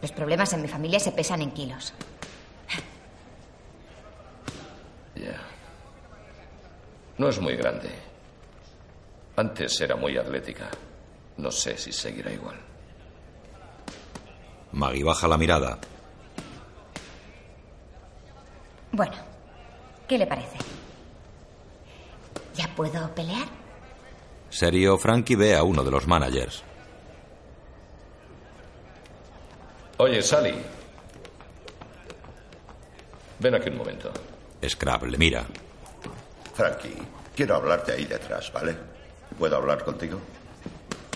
Los problemas en mi familia se pesan en kilos. Ya. No es muy grande. Antes era muy atlética. No sé si seguirá igual. Maggie baja la mirada. Bueno, ¿qué le parece? ¿Ya puedo pelear? Serio, Frankie ve a uno de los managers. Oye, Sally. Ven aquí un momento. Scrap le mira. Frankie, quiero hablarte ahí detrás, ¿vale? ¿Puedo hablar contigo?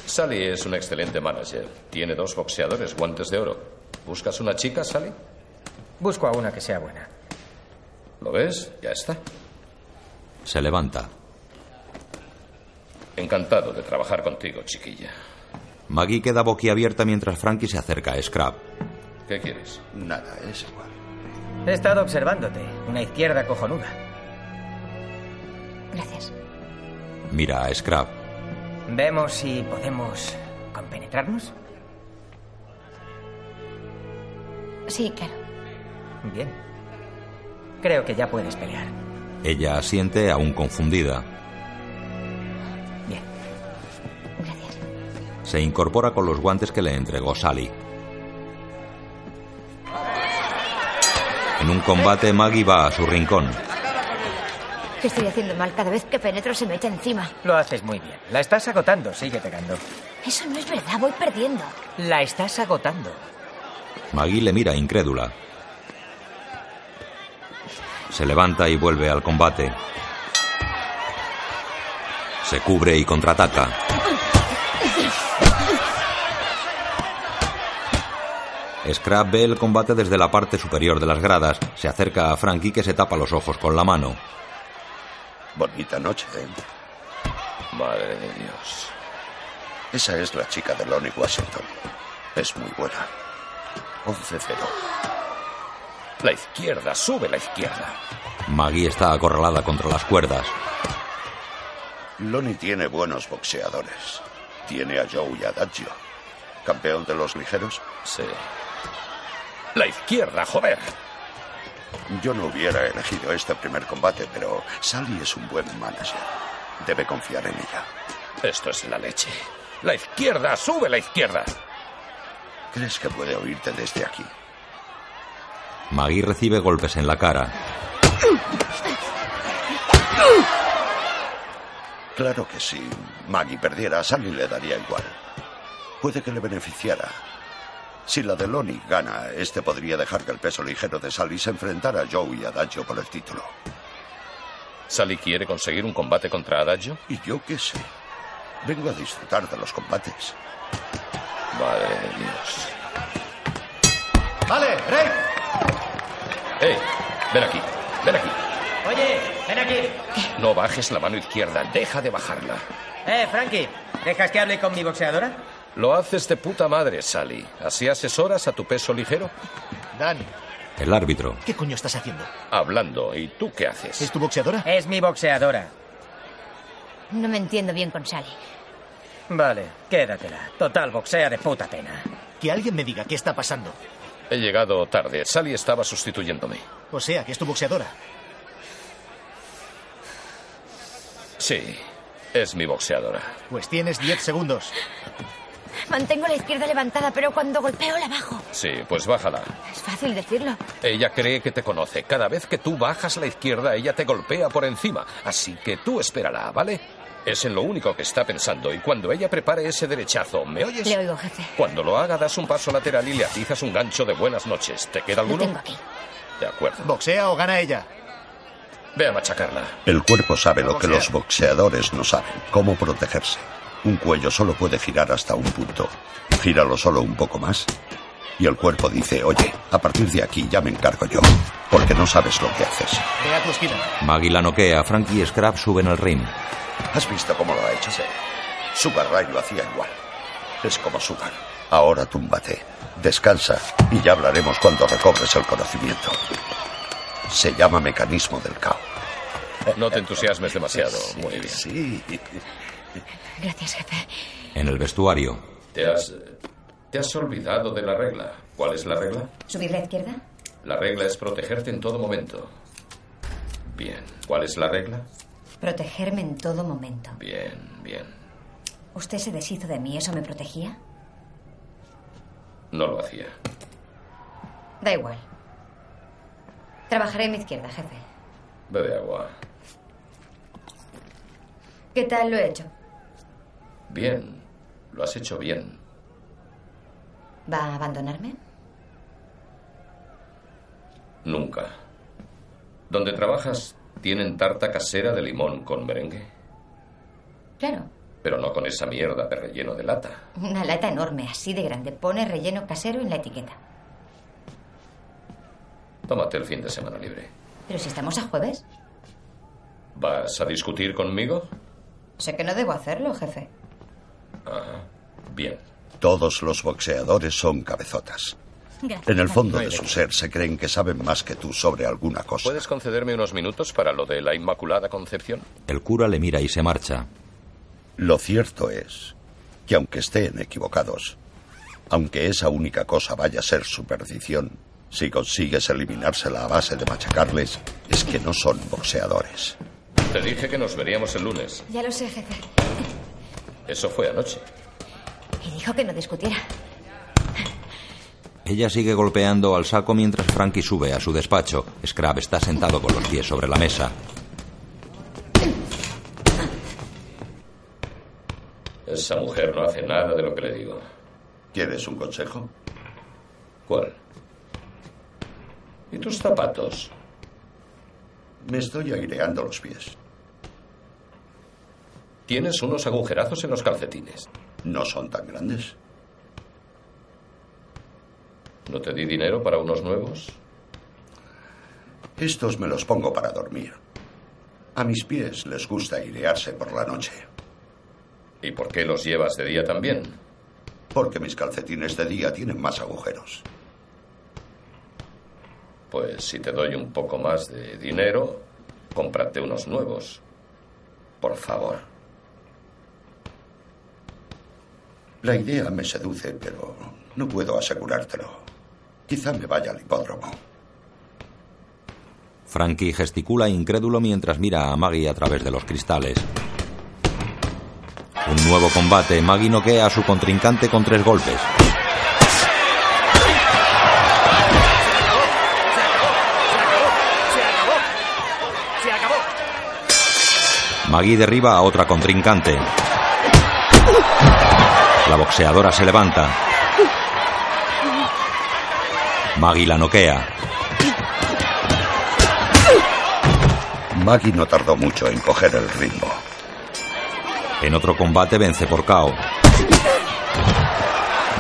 Sally es un excelente manager. Tiene dos boxeadores, guantes de oro. ¿Buscas una chica, Sally? Busco a una que sea buena. ¿Lo ves? Ya está. Se levanta. Encantado de trabajar contigo, chiquilla. Maggie queda boquiabierta mientras Frankie se acerca a Scrap. ¿Qué quieres? Nada, es igual. He estado observándote. Una izquierda cojonuda. Gracias. Mira a Scrap. Vemos si podemos compenetrarnos. Sí, claro. Bien. Creo que ya puedes pelear. Ella asiente aún confundida. Bien. Gracias. Se incorpora con los guantes que le entregó Sally. En un combate, Maggie va a su rincón. ¿Qué estoy haciendo mal? Cada vez que penetro se me echa encima. Lo haces muy bien. La estás agotando. Sigue pegando. Eso no es verdad, voy perdiendo. La estás agotando. Maggie le mira incrédula. Se levanta y vuelve al combate. Se cubre y contraataca. Scrap ve el combate desde la parte superior de las gradas. Se acerca a Frankie que se tapa los ojos con la mano. Bonita noche, ¿eh? Madre de Dios. Esa es la chica de Lonnie Washington. Es muy buena. 11-0. La izquierda, sube la izquierda. Maggie está acorralada contra las cuerdas. Lonnie tiene buenos boxeadores. Tiene a Joe y a Daggio. ¿Campeón de los ligeros? Sí. La izquierda, joder. Yo no hubiera elegido este primer combate, pero Sally es un buen manager. Debe confiar en ella. Esto es la leche. La izquierda, sube la izquierda. ¿Crees que puede oírte desde aquí? Maggie recibe golpes en la cara. Claro que si Maggie perdiera, a Sally le daría igual. Puede que le beneficiara. Si la de Lonnie gana, este podría dejar que el peso ligero de Sally se enfrentara a Joe y a Adagio por el título. ¿Sally quiere conseguir un combate contra Adagio? ¿Y yo qué sé? Vengo a disfrutar de los combates. Madre de Dios. Vale, break. ¡Ey! Ven aquí, ven aquí. Oye, ven aquí. No bajes la mano izquierda, deja de bajarla. Eh, Frankie, ¿dejas que hable con mi boxeadora? Lo haces de puta madre, Sally. ¿Así asesoras a tu peso ligero? Dan, El árbitro. ¿qué coño estás haciendo? Hablando. ¿Y tú qué haces? ¿Es tu boxeadora? Es mi boxeadora. No me entiendo bien con Sally. Vale, quédatela. Total, boxea de puta pena. Que alguien me diga qué está pasando. He llegado tarde. Sally estaba sustituyéndome. O sea, que es tu boxeadora. Sí, es mi boxeadora. Pues tienes 10 segundos. Mantengo la izquierda levantada, pero cuando golpeo la bajo. Sí, pues bájala. Es fácil decirlo. Ella cree que te conoce. Cada vez que tú bajas la izquierda, ella te golpea por encima. Así que tú espérala, ¿vale? Es en lo único que está pensando. Y cuando ella prepare ese derechazo, ¿me oyes? Le oigo, jefe. Cuando lo haga, das un paso lateral y le atizas un gancho de buenas noches. ¿Te queda Lo alguno? tengo aquí. De acuerdo. ¿Boxea o gana ella? Ve a machacarla. El cuerpo sabe lo que los boxeadores no saben, cómo protegerse. Un cuello solo puede girar hasta un punto. Gíralo solo un poco más. Y el cuerpo dice, oye, a partir de aquí ya me encargo yo, porque no sabes lo que haces. Ve a tu esquina. Maggie la noquea. Frankie y Scrap suben al ring. ¿Has visto cómo lo ha hecho? Sugar Ray lo hacía igual. Es como Sugar. Ahora túmbate, descansa y ya hablaremos cuando recobres el conocimiento. Se llama mecanismo del caos. No te entusiasmes demasiado. Muy bien. Sí. Gracias, jefe. En el vestuario. ¿Te has... Te has olvidado de la regla. ¿Cuál es la regla? ¿Subir la izquierda? La regla es protegerte en todo momento. Bien. ¿Cuál es la regla? Protegerme en todo momento. Bien, bien. ¿Usted se deshizo de mí? ¿Eso me protegía? No lo hacía. Da igual. Trabajaré en mi izquierda, jefe. Bebe agua. ¿Qué tal lo he hecho? Bien. Lo has hecho bien. ¿Va a abandonarme? Nunca. ¿Dónde trabajas tienen tarta casera de limón con merengue? Claro. Pero no con esa mierda de relleno de lata. Una lata enorme, así de grande. Pone relleno casero en la etiqueta. Tómate el fin de semana libre. Pero si estamos a jueves. ¿Vas a discutir conmigo? Sé que no debo hacerlo, jefe. Bien. Todos los boxeadores son cabezotas. En el fondo de su ser se creen que saben más que tú sobre alguna cosa. ¿Puedes concederme unos minutos para lo de la Inmaculada Concepción? El cura le mira y se marcha. Lo cierto es que aunque estén equivocados, aunque esa única cosa vaya a ser su perdición, si consigues eliminársela a base de machacarles, es que no son boxeadores. Te dije que nos veríamos el lunes. Ya lo sé, jefe. Eso fue anoche. Y dijo que no discutiera. Ella sigue golpeando al saco mientras Frankie sube a su despacho. Scrap está sentado con los pies sobre la mesa. Esa mujer no hace nada de lo que le digo. ¿Quieres un consejo? ¿Cuál? ¿Y tus zapatos? Me estoy aireando los pies. Tienes unos agujerazos en los calcetines. No son tan grandes. ¿No te di dinero para unos nuevos? Estos me los pongo para dormir. A mis pies les gusta airearse por la noche. ¿Y por qué los llevas de día también? Porque mis calcetines de día tienen más agujeros. Pues si te doy un poco más de dinero, cómprate unos nuevos. Por favor. La idea me seduce, pero no puedo asegurártelo. Quizá me vaya al hipódromo. Frankie gesticula incrédulo mientras mira a Maggie a través de los cristales. Un nuevo combate. Maggie noquea a su contrincante con tres golpes. Maggie derriba a otra contrincante. La boxeadora se levanta. Maggie la noquea. Maggie no tardó mucho en coger el ritmo. En otro combate vence por KO.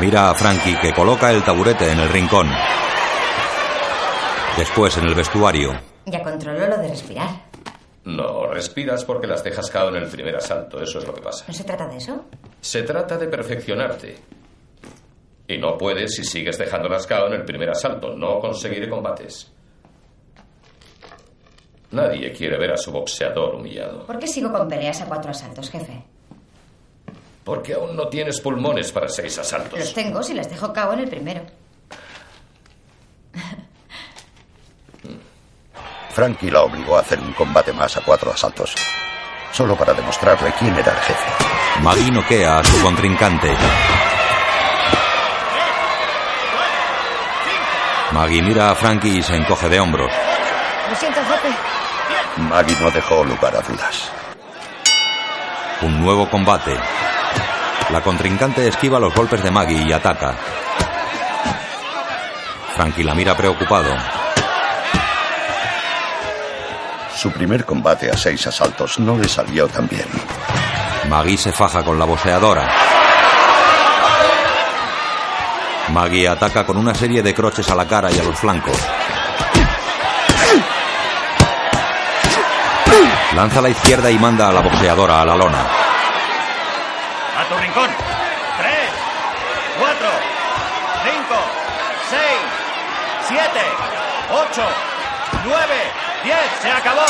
Mira a Frankie que coloca el taburete en el rincón. Después en el vestuario. Ya controló lo de respirar. No, respiras porque las dejas cao en el primer asalto. Eso es lo que pasa. ¿No se trata de eso? Se trata de perfeccionarte. Y no puedes si sigues dejándolas cao en el primer asalto. No conseguiré combates. Nadie quiere ver a su boxeador humillado. ¿Por qué sigo con peleas a cuatro asaltos, jefe? Porque aún no tienes pulmones para seis asaltos. Los tengo si les dejo cao en el primero. Frankie la obligó a hacer un combate más a cuatro asaltos. Solo para demostrarle quién era el jefe. Maggie noquea a su contrincante. Maggie mira a Frankie y se encoge de hombros. Lo siento, jefe. Maggie no dejó lugar a dudas. Un nuevo combate. La contrincante esquiva los golpes de Maggie y ataca. Frankie la mira preocupado. Su primer combate a seis asaltos no le salió tan bien. Maggie se faja con la boxeadora. Maggie ataca con una serie de croches a la cara y a los flancos. Lanza a la izquierda y manda a la boxeadora a la lona. ¡A tu rincón! ¡Tres! ¡Cuatro! ¡Cinco! ¡Seis! ¡Siete! ¡Ocho! ¡Nueve! ¡Diez! ¡Se acabó!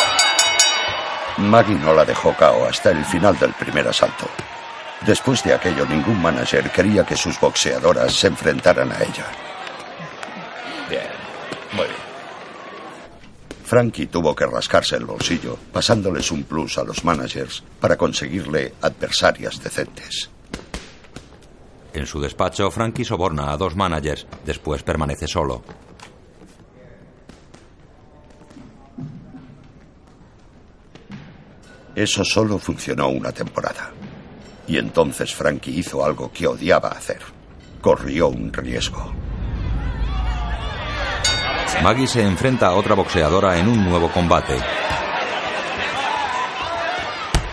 Maggie no la dejó cao hasta el final del primer asalto. Después de aquello, ningún manager quería que sus boxeadoras se enfrentaran a ella. Bien, muy bien. Frankie tuvo que rascarse el bolsillo, pasándoles un plus a los managers para conseguirle adversarias decentes. En su despacho, Frankie soborna a dos managers, después permanece solo. Eso solo funcionó una temporada. Y entonces Frankie hizo algo que odiaba hacer. Corrió un riesgo. Maggie se enfrenta a otra boxeadora en un nuevo combate.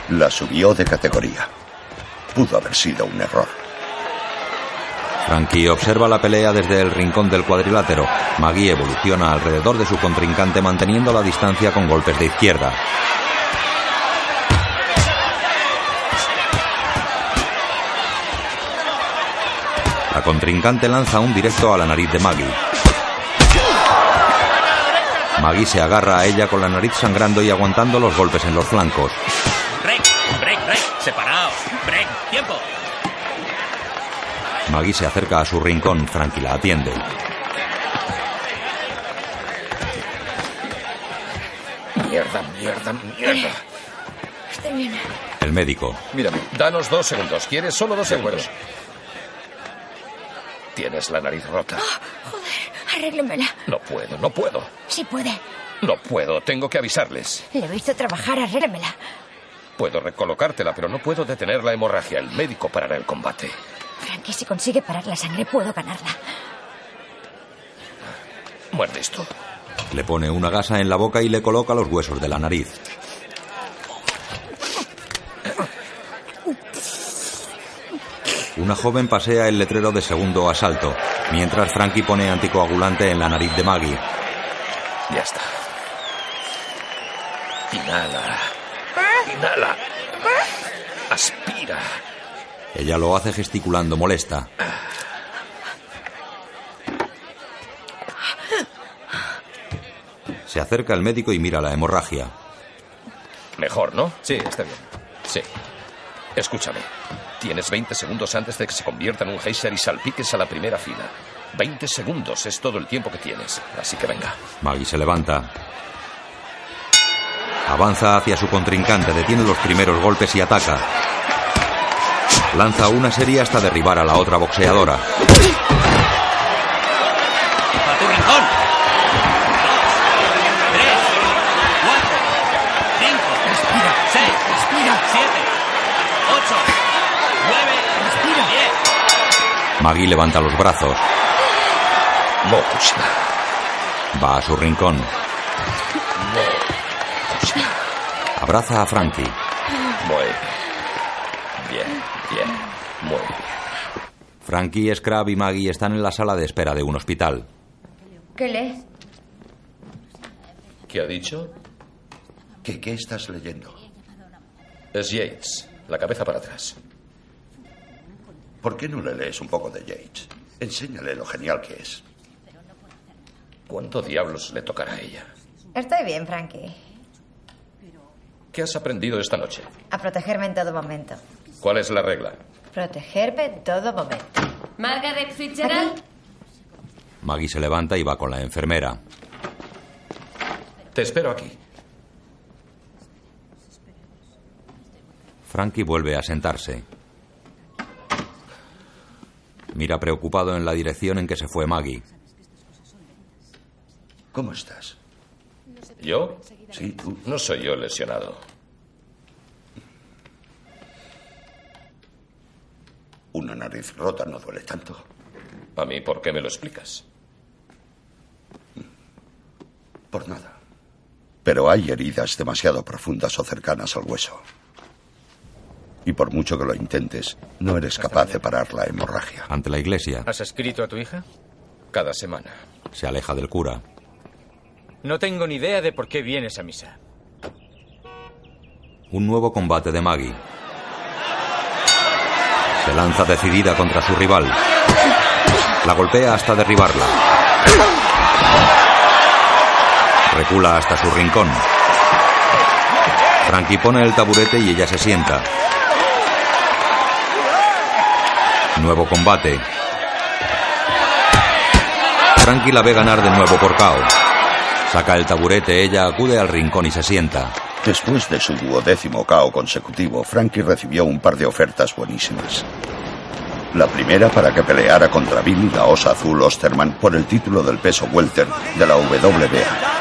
La subió de categoría. Pudo haber sido un error. Frankie observa la pelea desde el rincón del cuadrilátero. Maggie evoluciona alrededor de su contrincante manteniendo la distancia con golpes de izquierda. La contrincante lanza un directo a la nariz de Maggie. Maggie se agarra a ella con la nariz sangrando y aguantando los golpes en los flancos. Break, break, break. Separado. Break. Tiempo. Maggie se acerca a su rincón. Frankie la atiende. Mierda, mierda, mierda. Estoy bien. El médico. Mírame, danos dos segundos. ¿Quieres? Solo dos segundos. Tienes la nariz rota. Joder, arréglemela. No puedo, no puedo. Si puede. No puedo, tengo que avisarles. Le he visto trabajar, arréglemela. Puedo recolocártela, pero no puedo detener la hemorragia. El médico parará el combate. Frankie, si consigue parar la sangre, puedo ganarla. Muerde esto. Le pone una gasa en la boca y le coloca los huesos de la nariz. Una joven pasea el letrero de segundo asalto, mientras Frankie pone anticoagulante en la nariz de Maggie. Ya está. Inhala. Inhala. Aspira. Ella lo hace gesticulando molesta. Se acerca el médico y mira la hemorragia. Mejor, ¿no? Sí, está bien. Sí. Escúchame. Tienes 20 segundos antes de que se convierta en un geyser y salpiques a la primera fila. 20 segundos es todo el tiempo que tienes. Así que venga. Maggie se levanta. Avanza hacia su contrincante, detiene los primeros golpes y ataca. Lanza una serie hasta derribar a la otra boxeadora. ¡A tu rincón! Tres, cuatro, cinco, Respira. seis, Respira. siete, ocho, nueve, Respira. diez. Maggie levanta los brazos. Va a su rincón. Abraza a Frankie. Muy bien. Bien, bien. Muy bien. Frankie, Scrab y Maggie están en la sala de espera de un hospital. ¿Qué lees? ¿Qué ha dicho? ¿Qué, ¿Qué estás leyendo? Es Yates. La cabeza para atrás. ¿Por qué no le lees un poco de Yates? Enséñale lo genial que es. ¿Cuánto diablos le tocará a ella? Estoy bien, Frankie. ¿Qué has aprendido esta noche? A protegerme en todo momento. ¿Cuál es la regla? Protegerme en todo momento. Margaret Fitzgerald. Maggie se levanta y va con la enfermera. Te espero aquí. Frankie vuelve a sentarse. Mira preocupado en la dirección en que se fue Maggie. ¿Cómo estás? ¿Yo? Sí, tú. No soy yo lesionado. Una nariz rota no duele tanto. ¿A mí por qué me lo explicas? Por nada. Pero hay heridas demasiado profundas o cercanas al hueso. Y por mucho que lo intentes, no eres capaz de parar la hemorragia. Ante la iglesia, ¿Has escrito a tu hija? Cada semana. se aleja del cura. No tengo ni idea de por qué vienes a misa. Un nuevo combate de Maggie. Se lanza decidida contra su rival. La golpea hasta derribarla. Recula hasta su rincón. Frankie pone el taburete y ella se sienta. Nuevo combate. Frankie la ve ganar de nuevo por KO. Saca el taburete, ella acude al rincón y se sienta. Después de su duodécimo KO consecutivo, Frankie recibió un par de ofertas buenísimas. La primera para que peleara contra Billy la Osa Azul Osterman por el título del peso welter de la WBA.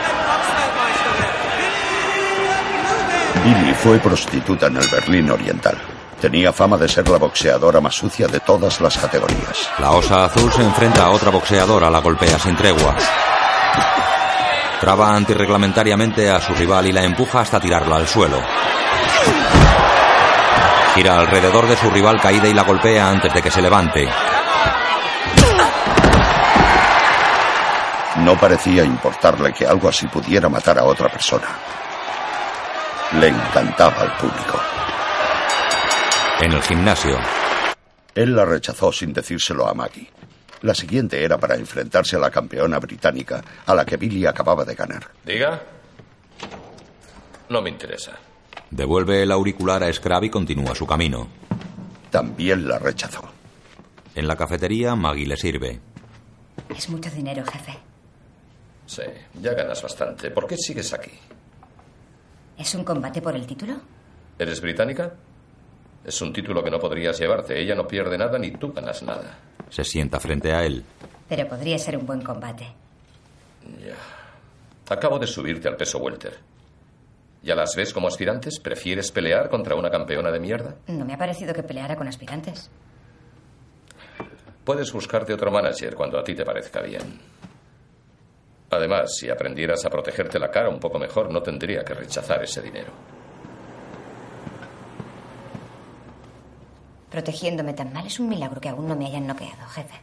Billy fue prostituta en el Berlín Oriental. Tenía fama de ser la boxeadora más sucia de todas las categorías. La Osa Azul se enfrenta a otra boxeadora, la golpea sin tregua. Traba antirreglamentariamente a su rival y la empuja hasta tirarla al suelo. Gira alrededor de su rival caída y la golpea antes de que se levante. No parecía importarle que algo así pudiera matar a otra persona. Le encantaba al público. En el gimnasio. Él la rechazó sin decírselo a Maggie. La siguiente era para enfrentarse a la campeona británica, a la que Billy acababa de ganar. Diga. No me interesa. Devuelve el auricular a Scrab y continúa su camino. También la rechazó. En la cafetería, Maggie le sirve. Es mucho dinero, jefe. Sí, ya ganas bastante. ¿Por qué sigues aquí? ¿Es un combate por el título? ¿Eres británica? Es un título que no podrías llevarte. Ella no pierde nada ni tú ganas nada. Se sienta frente a él. Pero podría ser un buen combate. Ya. Acabo de subirte al peso welter. ¿Ya las ves como aspirantes? ¿Prefieres pelear contra una campeona de mierda? No me ha parecido que peleara con aspirantes. Puedes buscarte otro manager cuando a ti te parezca bien. Además, si aprendieras a protegerte la cara un poco mejor, no tendría que rechazar ese dinero. Protegiéndome tan mal es un milagro que aún no me hayan noqueado, jefe.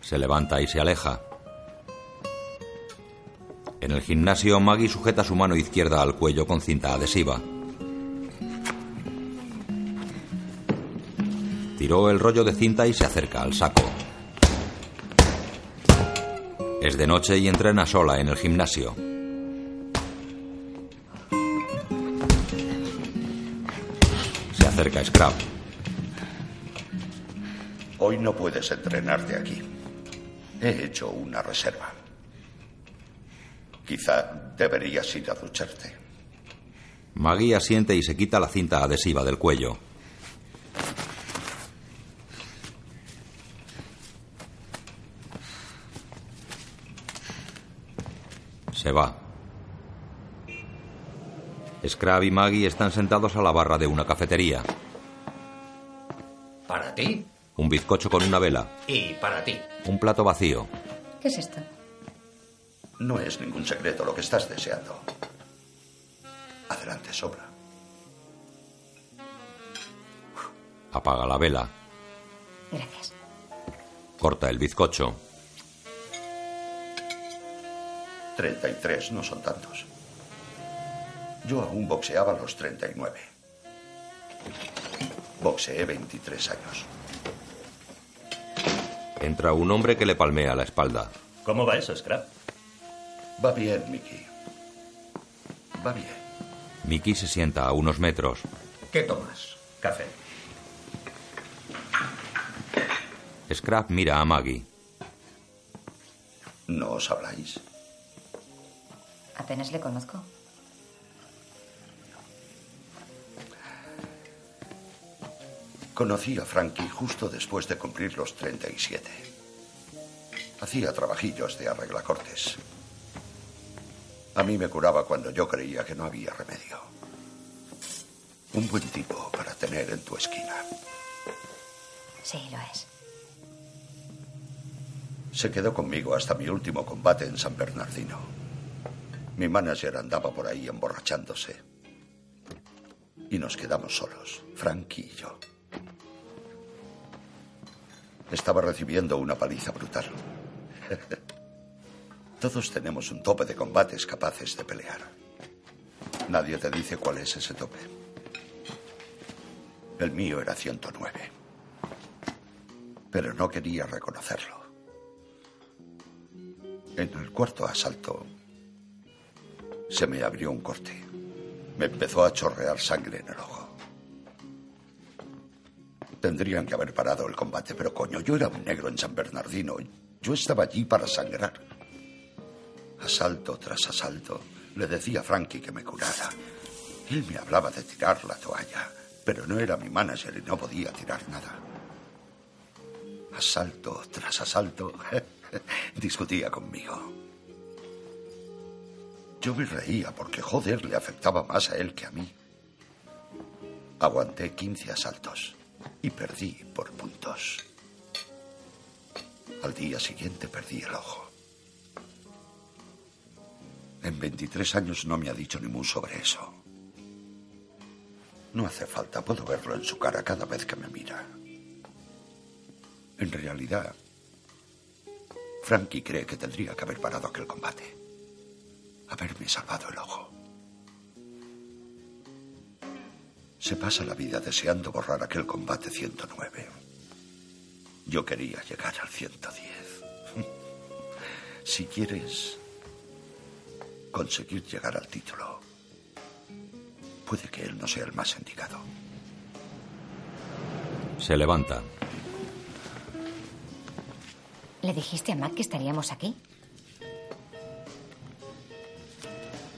Se levanta y se aleja. En el gimnasio, Maggie sujeta su mano izquierda al cuello con cinta adhesiva. Tiró el rollo de cinta y se acerca al saco. Es de noche y entrena sola en el gimnasio. Se acerca Scrap. Hoy no puedes entrenarte aquí. He hecho una reserva. Quizá deberías ir a ducharte. Maggie asiente y se quita la cinta adhesiva del cuello. Se va. Scrab y Maggie están sentados a la barra de una cafetería. ¿Para ti? Un bizcocho con una vela. Y para ti. Un plato vacío. ¿Qué es esto? No es ningún secreto lo que estás deseando. Adelante, sobra. Apaga la vela. Gracias. Corta el bizcocho. 33 no son tantos. Yo aún boxeaba a los 39. Boxeé 23 años. Entra un hombre que le palmea la espalda. ¿Cómo va eso, Scrap? Va bien, Mickey. Va bien. Mickey se sienta a unos metros. ¿Qué tomas? Café. Scrap mira a Maggie. ¿No os habláis? Apenas le conozco. Conocí a Frankie justo después de cumplir los 37. Hacía trabajillos de arreglacortes. A mí me curaba cuando yo creía que no había remedio. Un buen tipo para tener en tu esquina. Sí, lo es. Se quedó conmigo hasta mi último combate en San Bernardino. Mi manager andaba por ahí emborrachándose. Y nos quedamos solos, Frankie y yo. Estaba recibiendo una paliza brutal. Todos tenemos un tope de combates capaces de pelear. Nadie te dice cuál es ese tope. El mío era 109. Pero no quería reconocerlo. En el cuarto asalto se me abrió un corte. Me empezó a chorrear sangre en el ojo. Tendrían que haber parado el combate, pero coño, yo era un negro en San Bernardino. Yo estaba allí para sangrar. Asalto tras asalto, le decía a Frankie que me curara. Él me hablaba de tirar la toalla, pero no era mi manager y no podía tirar nada. Asalto tras asalto, discutía conmigo. Yo me reía porque, joder, le afectaba más a él que a mí. Aguanté 15 asaltos y perdí por puntos. Al día siguiente perdí el ojo. En 23 años no me ha dicho ni mu sobre eso. No hace falta, puedo verlo en su cara cada vez que me mira. En realidad, Frankie cree que tendría que haber parado aquel combate. Haberme salvado el ojo. Se pasa la vida deseando borrar aquel combate 109. Yo quería llegar al 110. Si quieres conseguir llegar al título, puede que él no sea el más indicado. Se levanta. ¿Le dijiste a Matt que estaríamos aquí?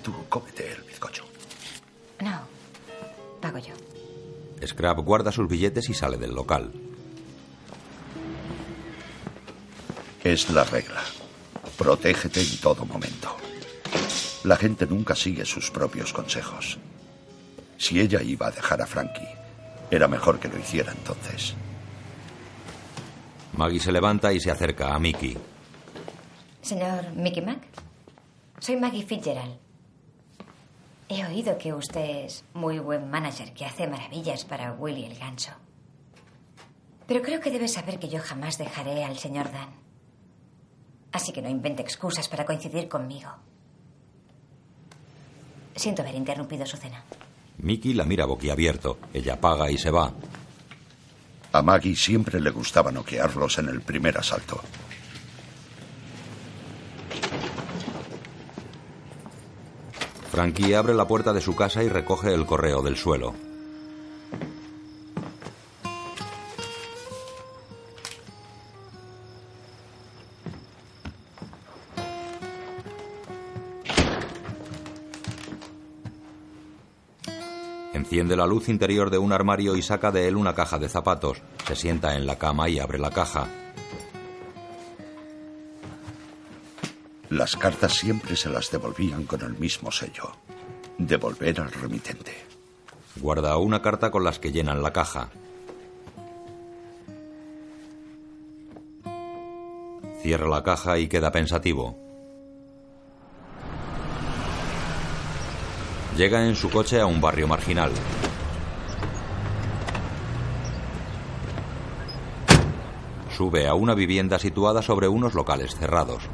Tú cómete el. Pago yo. Scrap guarda sus billetes y sale del local. Es la regla. Protégete en todo momento. La gente nunca sigue sus propios consejos. Si ella iba a dejar a Frankie, era mejor que lo hiciera entonces. Maggie se levanta y se acerca a Mickey. Señor Mickey Mac, soy Maggie Fitzgerald. He oído que usted es muy buen manager, que hace maravillas para Willy el ganso. Pero creo que debe saber que yo jamás dejaré al señor Dan. Así que no invente excusas para coincidir conmigo. Siento haber interrumpido su cena. Mickey la mira boquiabierto. Ella paga y se va. A Maggie siempre le gustaba noquearlos en el primer asalto. Frankie abre la puerta de su casa y recoge el correo del suelo. Enciende la luz interior de un armario y saca de él una caja de zapatos. Se sienta en la cama y abre la caja. Las cartas siempre se las devolvían con el mismo sello. Devolver al remitente. Guarda una carta con las que llenan la caja. Cierra la caja y queda pensativo. Llega en su coche a un barrio marginal. Sube a una vivienda situada sobre unos locales cerrados.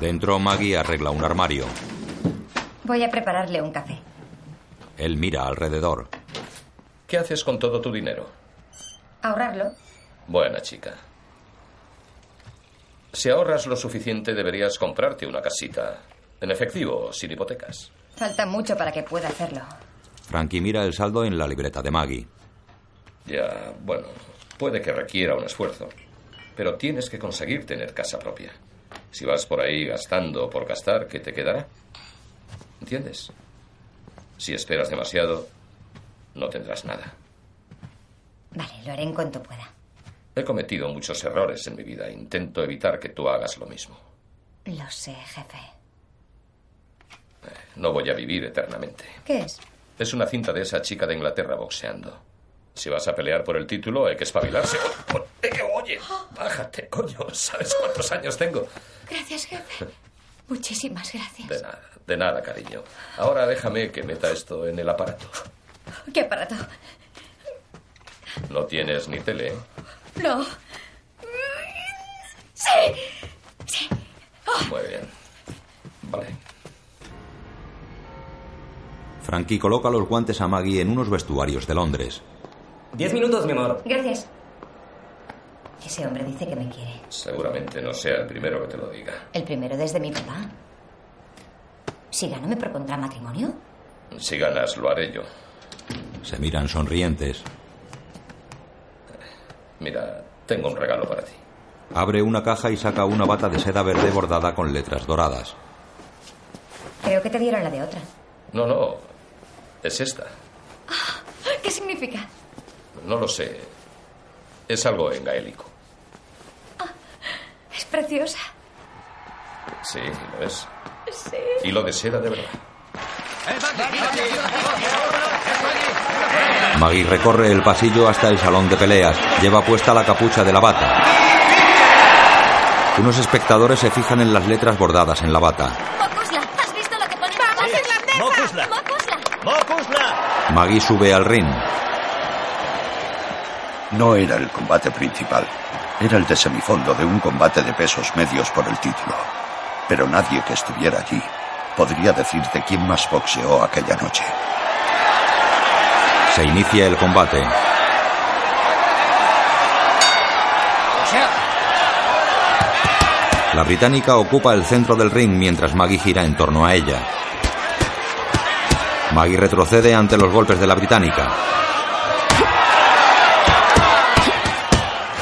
Dentro Maggie arregla un armario. Voy a prepararle un café. Él mira alrededor. ¿Qué haces con todo tu dinero? Ahorrarlo. Buena chica. Si ahorras lo suficiente, deberías comprarte una casita. En efectivo, sin hipotecas. Falta mucho para que pueda hacerlo. Frankie mira el saldo en la libreta de Maggie. Ya, bueno, puede que requiera un esfuerzo. Pero tienes que conseguir tener casa propia. Si vas por ahí gastando por gastar, ¿qué te quedará? ¿Entiendes? Si esperas demasiado, no tendrás nada. Vale, lo haré en cuanto pueda. He cometido muchos errores en mi vida. Intento evitar que tú hagas lo mismo. Lo sé, jefe. No voy a vivir eternamente. ¿Qué es? Es una cinta de esa chica de Inglaterra boxeando. Si vas a pelear por el título, hay que espabilarse. Oye, bájate, coño. ¿Sabes cuántos años tengo? Gracias, jefe. Muchísimas gracias. De nada, de nada, cariño. Ahora déjame que meta esto en el aparato. ¿Qué aparato? No tienes ni tele, ¿eh? No. Sí. Sí. Muy bien. Vale. Frankie coloca los guantes a Maggie en unos vestuarios de Londres. Diez minutos, mi amor. Gracias. Ese hombre dice que me quiere. Seguramente no sea el primero que te lo diga. El primero desde mi papá. Si gano, ¿me propondrá matrimonio? Si ganas, lo haré yo. Se miran sonrientes. Mira, tengo un regalo para ti. Abre una caja y saca una bata de seda verde bordada con letras doradas. Creo que te dieron la de otra. No, no. Es esta. ¿Qué significa? No lo sé. Es algo en gaélico. Es preciosa. Sí, lo es. Sí. Y lo de seda de verdad. Maggie recorre el pasillo hasta el salón de peleas. Lleva puesta la capucha de la bata. Unos espectadores se fijan en las letras bordadas en la bata. Mokusla, ¿has visto lo que pone? ¡Vamos, irlandesa! Mokusla. ¡Mokusla! ¡Mokusla! Maggie sube al ring. No era el combate principal. Era el de semifondo de un combate de pesos medios por el título. Pero nadie que estuviera allí podría decirte quién más boxeó aquella noche. Se inicia el combate. La británica ocupa el centro del ring mientras Maggie gira en torno a ella. Maggie retrocede ante los golpes de la británica.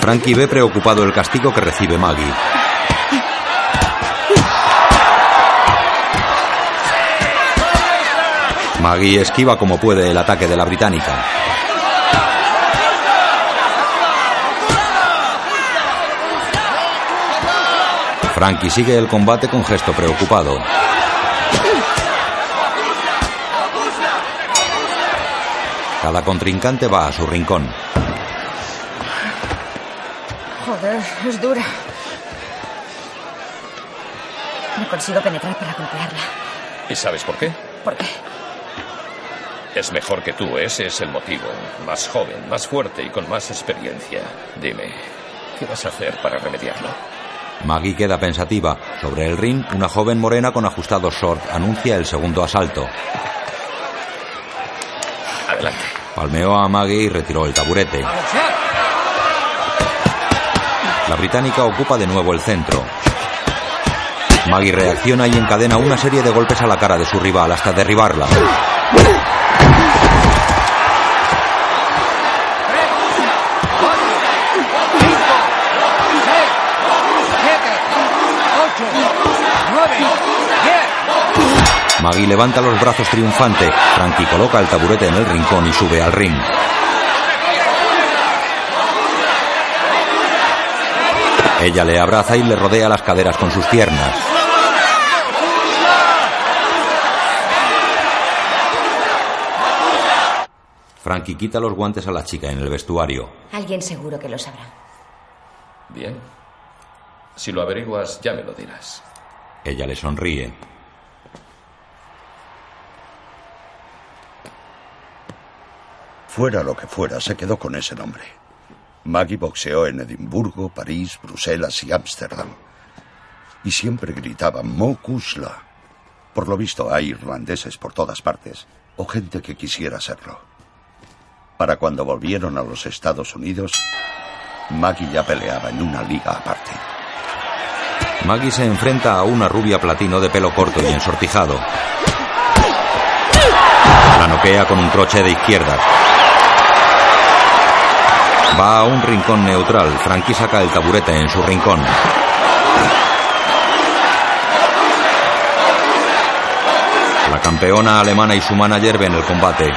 Frankie ve preocupado el castigo que recibe Maggie. Maggie esquiva como puede el ataque de la británica. Frankie sigue el combate con gesto preocupado. Cada contrincante va a su rincón. Joder, es dura. No consigo penetrar para golpearla. ¿Y sabes por qué? ¿Por qué? Es mejor que tú, ese es el motivo. Más joven, más fuerte y con más experiencia. Dime, ¿qué vas a hacer para remediarlo? Maggie queda pensativa. Sobre el ring, una joven morena con ajustados short anuncia el segundo asalto. Adelante. Palmeó a Maggie y retiró el taburete. La británica ocupa de nuevo el centro. Maggie reacciona y encadena una serie de golpes a la cara de su rival hasta derribarla. Maggie levanta los brazos triunfante. Frankie coloca el taburete en el rincón y sube al ring. Ella le abraza y le rodea las caderas con sus piernas. Frankie quita los guantes a la chica en el vestuario. Alguien seguro que lo sabrá. Bien. Si lo averiguas, ya me lo dirás. Ella le sonríe. Fuera lo que fuera, se quedó con ese nombre. Maggie boxeó en Edimburgo, París, Bruselas y Ámsterdam. Y siempre gritaba Mokusla. Por lo visto hay irlandeses por todas partes, o gente que quisiera serlo. Para cuando volvieron a los Estados Unidos, Maggie ya peleaba en una liga aparte. Maggie se enfrenta a una rubia platino de pelo corto y ensortijado. La noquea con un croche de izquierda. Va a un rincón neutral. Frankie saca el taburete en su rincón. La campeona alemana y su manager ven el combate.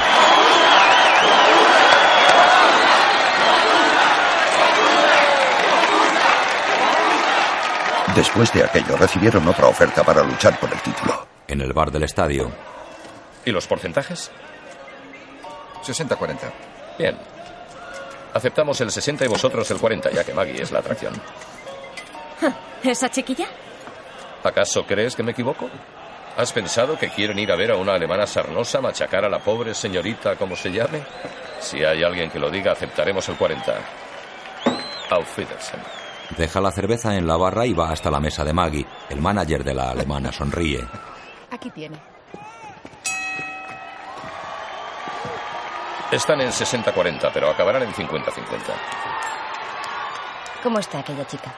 Después de aquello, recibieron otra oferta para luchar por el título. En el bar del estadio. ¿Y los porcentajes? 60-40. Bien. Aceptamos el 60 y vosotros el 40, ya que Maggie es la atracción. ¿Esa chiquilla? ¿Acaso crees que me equivoco? ¿Has pensado que quieren ir a ver a una alemana sarnosa machacar a la pobre señorita, como se llame? Si hay alguien que lo diga, aceptaremos el 40. Auf Wiedersehen. Deja la cerveza en la barra y va hasta la mesa de Maggie. El manager de la alemana sonríe. Aquí tiene. Están en 60-40, pero acabarán en 50-50. ¿Cómo está aquella chica?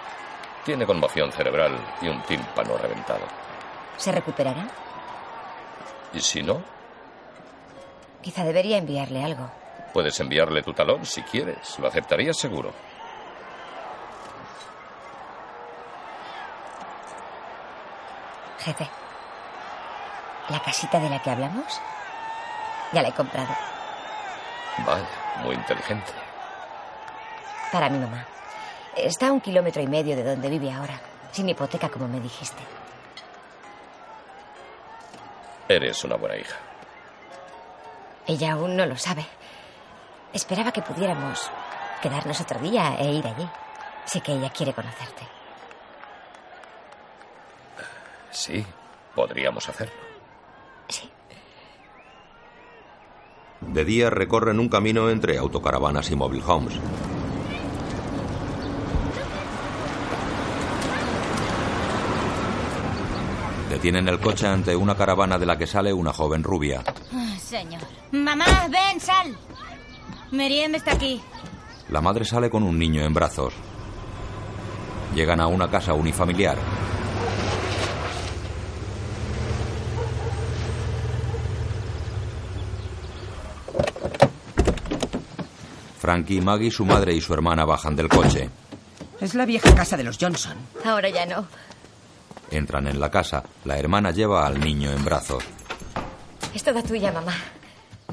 Tiene conmoción cerebral y un tímpano reventado. ¿Se recuperará? ¿Y si no? Quizá debería enviarle algo. Puedes enviarle tu talón si quieres. Lo aceptaría seguro. Jefe, ¿la casita de la que hablamos? Ya la he comprado. Vaya, muy inteligente. Para mi mamá. Está a un kilómetro y medio de donde vive ahora. Sin hipoteca, como me dijiste. Eres una buena hija. Ella aún no lo sabe. Esperaba que pudiéramos quedarnos otro día e ir allí. Sé que ella quiere conocerte. Sí, podríamos hacerlo. De día recorren un camino entre autocaravanas y mobile homes. Detienen el coche ante una caravana de la que sale una joven rubia. Señor. Mamá, ven, sal. Meriem está aquí. La madre sale con un niño en brazos. Llegan a una casa unifamiliar. Frankie, Maggie, su madre y su hermana bajan del coche. Es la vieja casa de los Johnson. Ahora ya no. Entran en la casa. La hermana lleva al niño en brazos. Es toda tuya, mamá.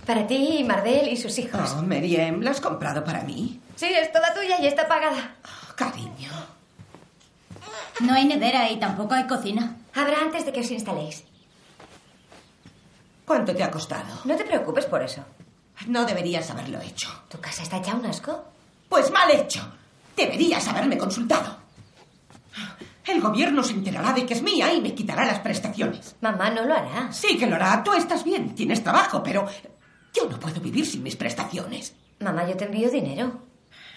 Para ti y Mardel y sus hijos. Oh, Meriem, ¿la has comprado para mí? Sí, es toda tuya y está pagada. Cariño. No hay nevera y tampoco hay cocina. Habrá antes de que os instaléis. ¿Cuánto te ha costado? No te preocupes por eso. No deberías haberlo hecho. ¿Tu casa está hecha un asco? Pues mal hecho. Deberías haberme consultado. El gobierno se enterará de que es mía y me quitará las prestaciones. Mamá no lo hará. Sí que lo hará. Tú estás bien, tienes trabajo, pero yo no puedo vivir sin mis prestaciones. Mamá, yo te envío dinero.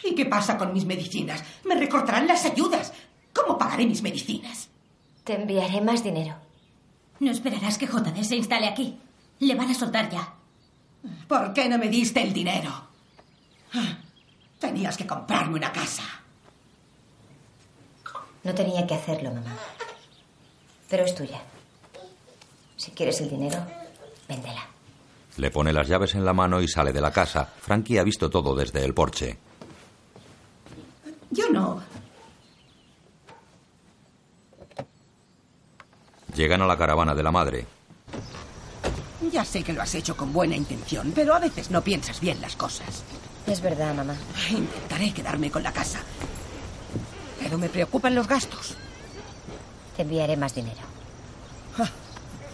¿Y qué pasa con mis medicinas? Me recortarán las ayudas. ¿Cómo pagaré mis medicinas? Te enviaré más dinero. No esperarás que JD se instale aquí. Le van a soltar ya. ¿Por qué no me diste el dinero? Ah, Tenías que comprarme una casa. No tenía que hacerlo, mamá. Pero es tuya. Si quieres el dinero, véndela. Le pone las llaves en la mano y sale de la casa. Frankie ha visto todo desde el porche. Yo no. Llegan a la caravana de la madre. Ya sé que lo has hecho con buena intención, pero a veces no piensas bien las cosas. Es verdad, mamá. Intentaré quedarme con la casa. Pero me preocupan los gastos. Te enviaré más dinero.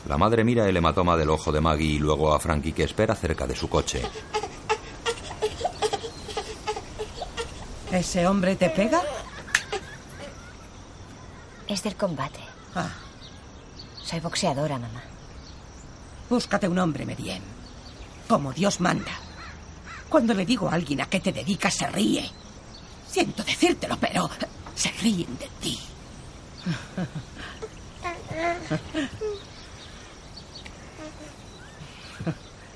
La madre mira el hematoma del ojo de Maggie y luego a Frankie que espera cerca de su coche. ¿Ese hombre te pega? Es del combate. Ah, Soy boxeadora, mamá. Búscate un hombre, Meriem. Como Dios manda. Cuando le digo a alguien a qué te dedicas, se ríe. Siento decírtelo, pero se ríen de ti.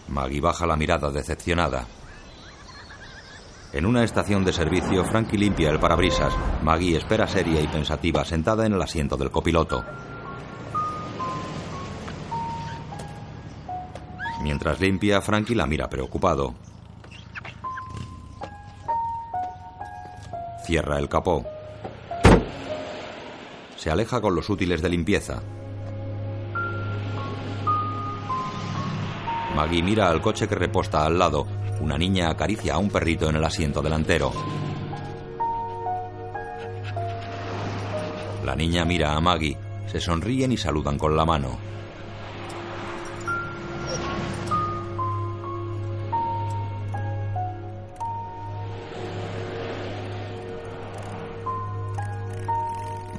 Maggie baja la mirada decepcionada. En una estación de servicio, Frankie limpia el parabrisas. Maggie espera seria y pensativa sentada en el asiento del copiloto. Mientras limpia, Frankie la mira preocupado. Cierra el capó. Se aleja con los útiles de limpieza. Maggie mira al coche que reposta al lado. Una niña acaricia a un perrito en el asiento delantero. La niña mira a Maggie. Se sonríen y saludan con la mano.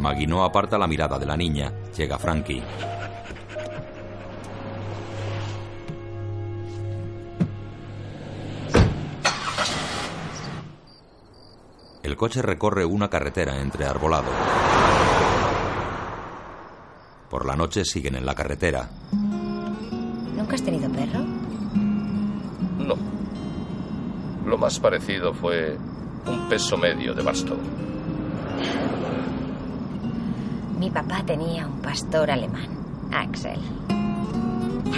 Maggie no aparta la mirada de la niña. Llega Frankie. El coche recorre una carretera entre arbolado. Por la noche siguen en la carretera. ¿Nunca has tenido perro? No. Lo más parecido fue un peso medio de bastón. Mi papá tenía un pastor alemán, Axel.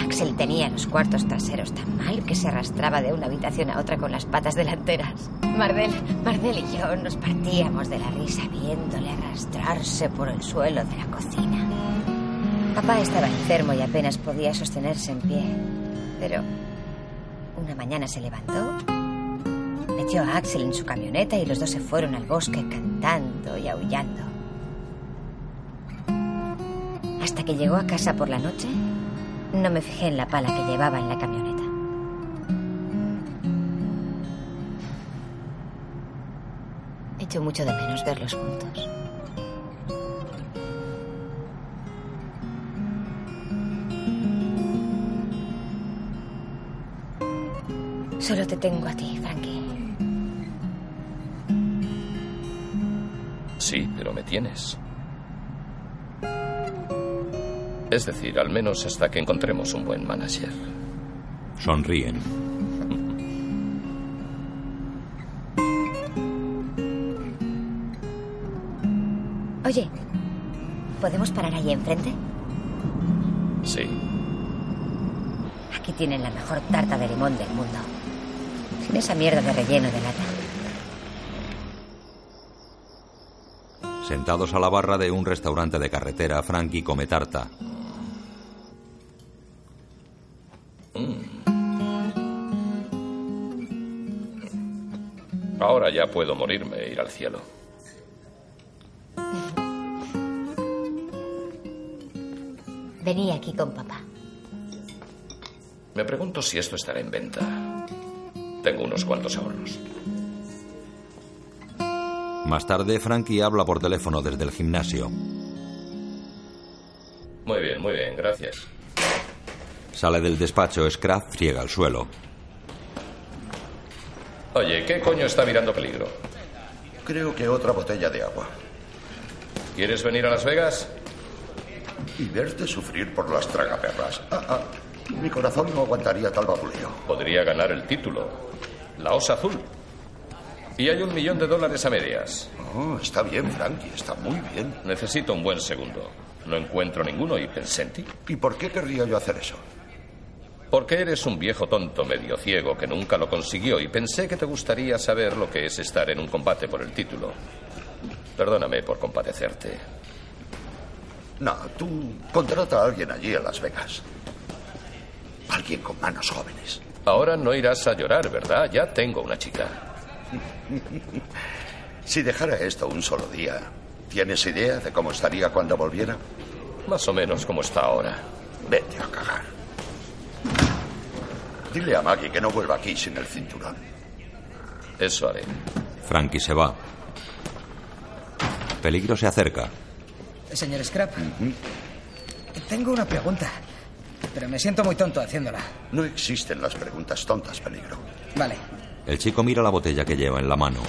Axel tenía los cuartos traseros tan mal que se arrastraba de una habitación a otra con las patas delanteras. Mardel, Mardel y yo nos partíamos de la risa viéndole arrastrarse por el suelo de la cocina. Papá estaba enfermo y apenas podía sostenerse en pie. Pero una mañana se levantó, metió a Axel en su camioneta y los dos se fueron al bosque cantando y aullando. Hasta que llegó a casa por la noche, no me fijé en la pala que llevaba en la camioneta. Echo mucho de menos verlos juntos. Solo te tengo a ti, Frankie. Sí, pero me tienes. Es decir, al menos hasta que encontremos un buen manager. Sonríen. Oye, ¿podemos parar ahí enfrente? Sí. Aquí tienen la mejor tarta de limón del mundo. Sin esa mierda de relleno de lata. Sentados a la barra de un restaurante de carretera, Frankie come tarta. Ahora ya puedo morirme e ir al cielo. Vení aquí con papá. Me pregunto si esto estará en venta. Tengo unos cuantos ahorros. Más tarde, Frankie habla por teléfono desde el gimnasio. Muy bien, muy bien, gracias. Sale del despacho, Scrap friega al suelo. Oye, ¿qué coño está mirando peligro? Creo que otra botella de agua. ¿Quieres venir a Las Vegas? Y verte sufrir por las tragaperras. Ah, ah. Mi corazón no aguantaría tal babuleo. Podría ganar el título. La Osa Azul. Y hay un millón de dólares a medias. Oh, está bien, Frankie, está muy bien. Necesito un buen segundo. No encuentro ninguno y pensé en ti. ¿Y por qué querría yo hacer eso? Porque eres un viejo tonto medio ciego que nunca lo consiguió y pensé que te gustaría saber lo que es estar en un combate por el título. Perdóname por compadecerte. No, tú contrata a alguien allí en Las Vegas. Alguien con manos jóvenes. Ahora no irás a llorar, ¿verdad? Ya tengo una chica. si dejara esto un solo día, ¿tienes idea de cómo estaría cuando volviera? Más o menos como está ahora. Vete a cagar. Dile a Maggie que no vuelva aquí sin el cinturón. Eso haré. Frankie se va. Peligro se acerca. Señor Scrap, tengo una pregunta, pero me siento muy tonto haciéndola. No existen las preguntas tontas, peligro. Vale. El chico mira la botella que lleva en la mano.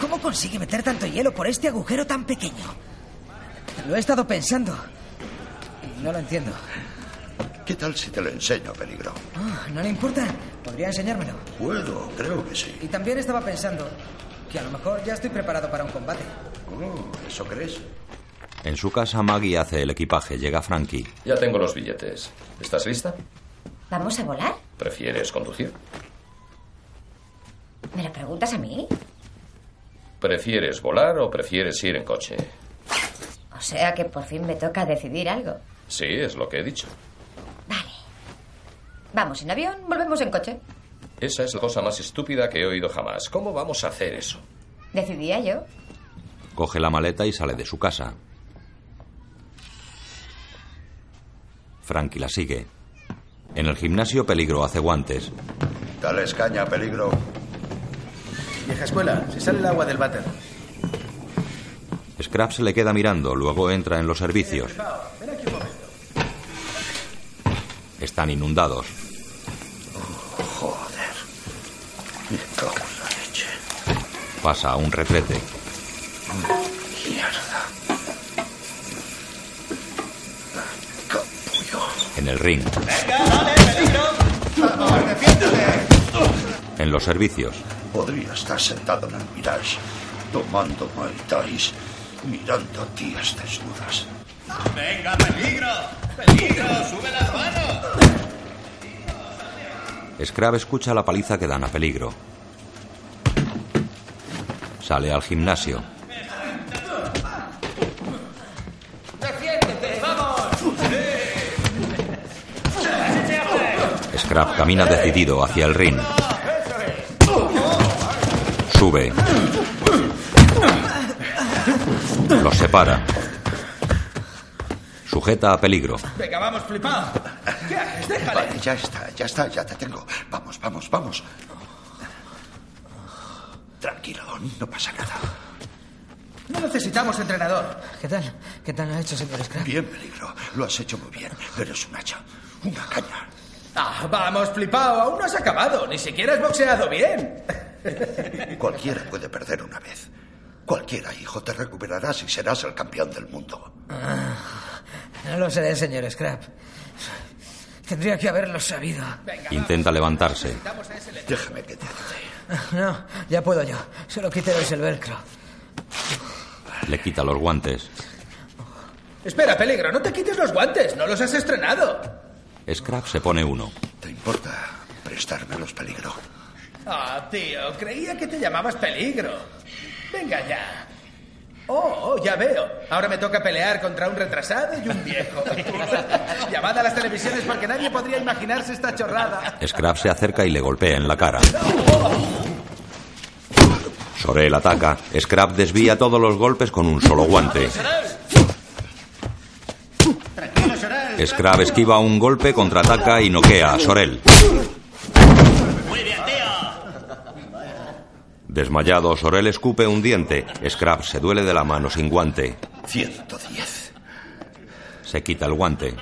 ¿Cómo consigue meter tanto hielo por este agujero tan pequeño? Lo he estado pensando. No lo entiendo. ¿Qué tal si te lo enseño, peligro? Oh, ¿No le importa? ¿Podría enseñármelo? Puedo, creo que sí. Y también estaba pensando que a lo mejor ya estoy preparado para un combate. Oh, ¿eso crees? En su casa, Maggie hace el equipaje. Llega Frankie. Ya tengo los billetes. ¿Estás lista? ¿Vamos a volar? ¿Prefieres conducir? ¿Me lo preguntas a mí? ¿Prefieres volar o prefieres ir en coche? O sea que por fin me toca decidir algo. Sí, es lo que he dicho. Vamos en avión, volvemos en coche. Esa es la cosa más estúpida que he oído jamás. ¿Cómo vamos a hacer eso? Decidía yo. Coge la maleta y sale de su casa. Frankie la sigue. En el gimnasio, Peligro hace guantes. Dale escaña, Peligro. Vieja escuela, si sale el agua del váter. Scrap se le queda mirando, luego entra en los servicios. Ven aquí un momento. Están inundados. Joder. Me cago en la leche. Pasa a un retrete. Mierda. Capullo. En el ring. ¡Venga, dale, peligro! ¡Vamos, defiéndete! En los servicios. Podría estar sentado en el Mirage, tomando Mai Tais, mirando a tías desnudas. Venga, peligro. Peligro, sube las manos. Scrap escucha la paliza que dan a peligro. Sale al gimnasio. Scrap camina decidido hacia el ring. Sube. Los separa. Sujeta a peligro. Venga, vamos, flipado. Vale, ya está, ya está, ya te tengo. Vamos, vamos, vamos. Tranquilo, no pasa nada. No necesitamos entrenador. ¿Qué tal? ¿Qué tal lo ha hecho, señor Scrap? Bien, peligro. Lo has hecho muy bien. Eres un hacha. Una caña. Ah, vamos, flipado. Aún no has acabado. Ni siquiera has boxeado bien. Cualquiera puede perder una vez. Cualquiera, hijo, te recuperarás y serás el campeón del mundo. Ah, no lo seré, señor Scrap. Tendría que haberlo sabido. Intenta levantarse. Déjame que te ayude. No, ya puedo yo. Solo quiteros el velcro. Le quita los guantes. Espera, peligro, no te quites los guantes. No los has estrenado. Scrap se pone uno. ¿Te importa prestarme los peligro? Ah, tío, creía que te llamabas peligro. Venga ya. Oh, oh, ya veo. Ahora me toca pelear contra un retrasado y un viejo. Llamad a las televisiones porque nadie podría imaginarse esta chorrada. Scrap se acerca y le golpea en la cara. Sorel ataca. Scrap desvía todos los golpes con un solo guante. Scrap esquiva un golpe, contraataca y noquea a Sorel. Desmayado, Sorel escupe un diente. Scrap se duele de la mano sin guante. 110. Se quita el guante.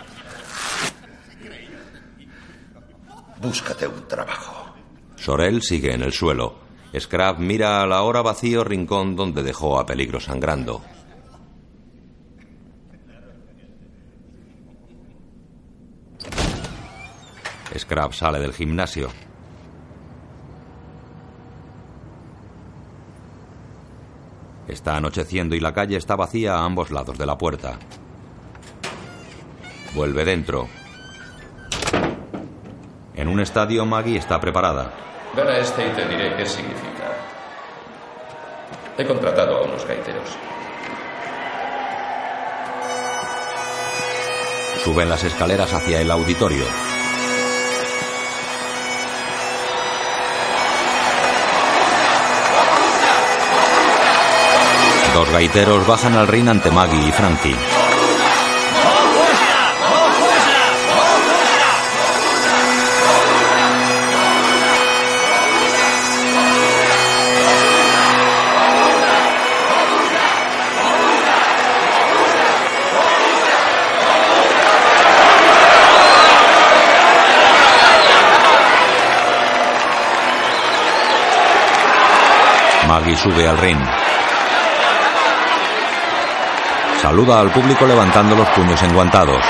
Búscate un trabajo. Sorel sigue en el suelo. Scrap mira al ahora vacío rincón donde dejó a peligro sangrando. Scrap sale del gimnasio. Está anocheciendo y la calle está vacía a ambos lados de la puerta. Vuelve dentro. En un estadio Maggie está preparada. Ven a este y te diré qué significa. He contratado a unos gaiteros. Suben las escaleras hacia el auditorio. Dos gaiteros bajan al ring ante Maggie y Frankie. Maggie sube al ring. Saluda al público levantando los puños enguantados.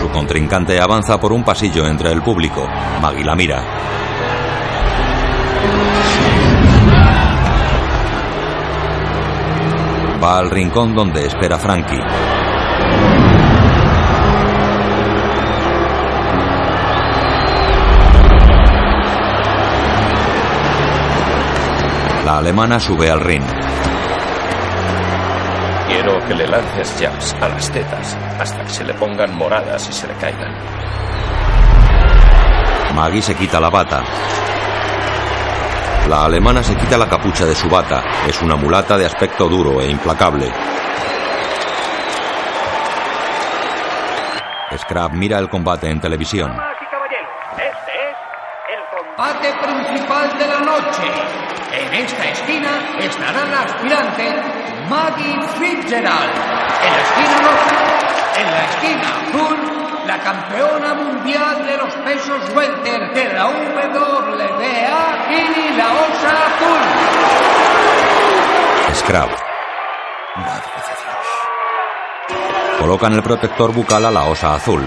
Su contrincante avanza por un pasillo entre el público. Maggie la mira. Va al rincón donde espera Frankie. La alemana sube al ring. Quiero que le lances jabs a las tetas hasta que se le pongan moradas y se le caigan. Maggie se quita la bata. La alemana se quita la capucha de su bata. Es una mulata de aspecto duro e implacable. Scrap mira el combate en televisión. Combate principal de la noche. En esta esquina estará la aspirante Maggie Fitzgerald. En la esquina roja, en la esquina azul, la campeona mundial de los pesos welter de la WBA y la Osa Azul. Scrap. Colocan el protector bucal a la osa azul.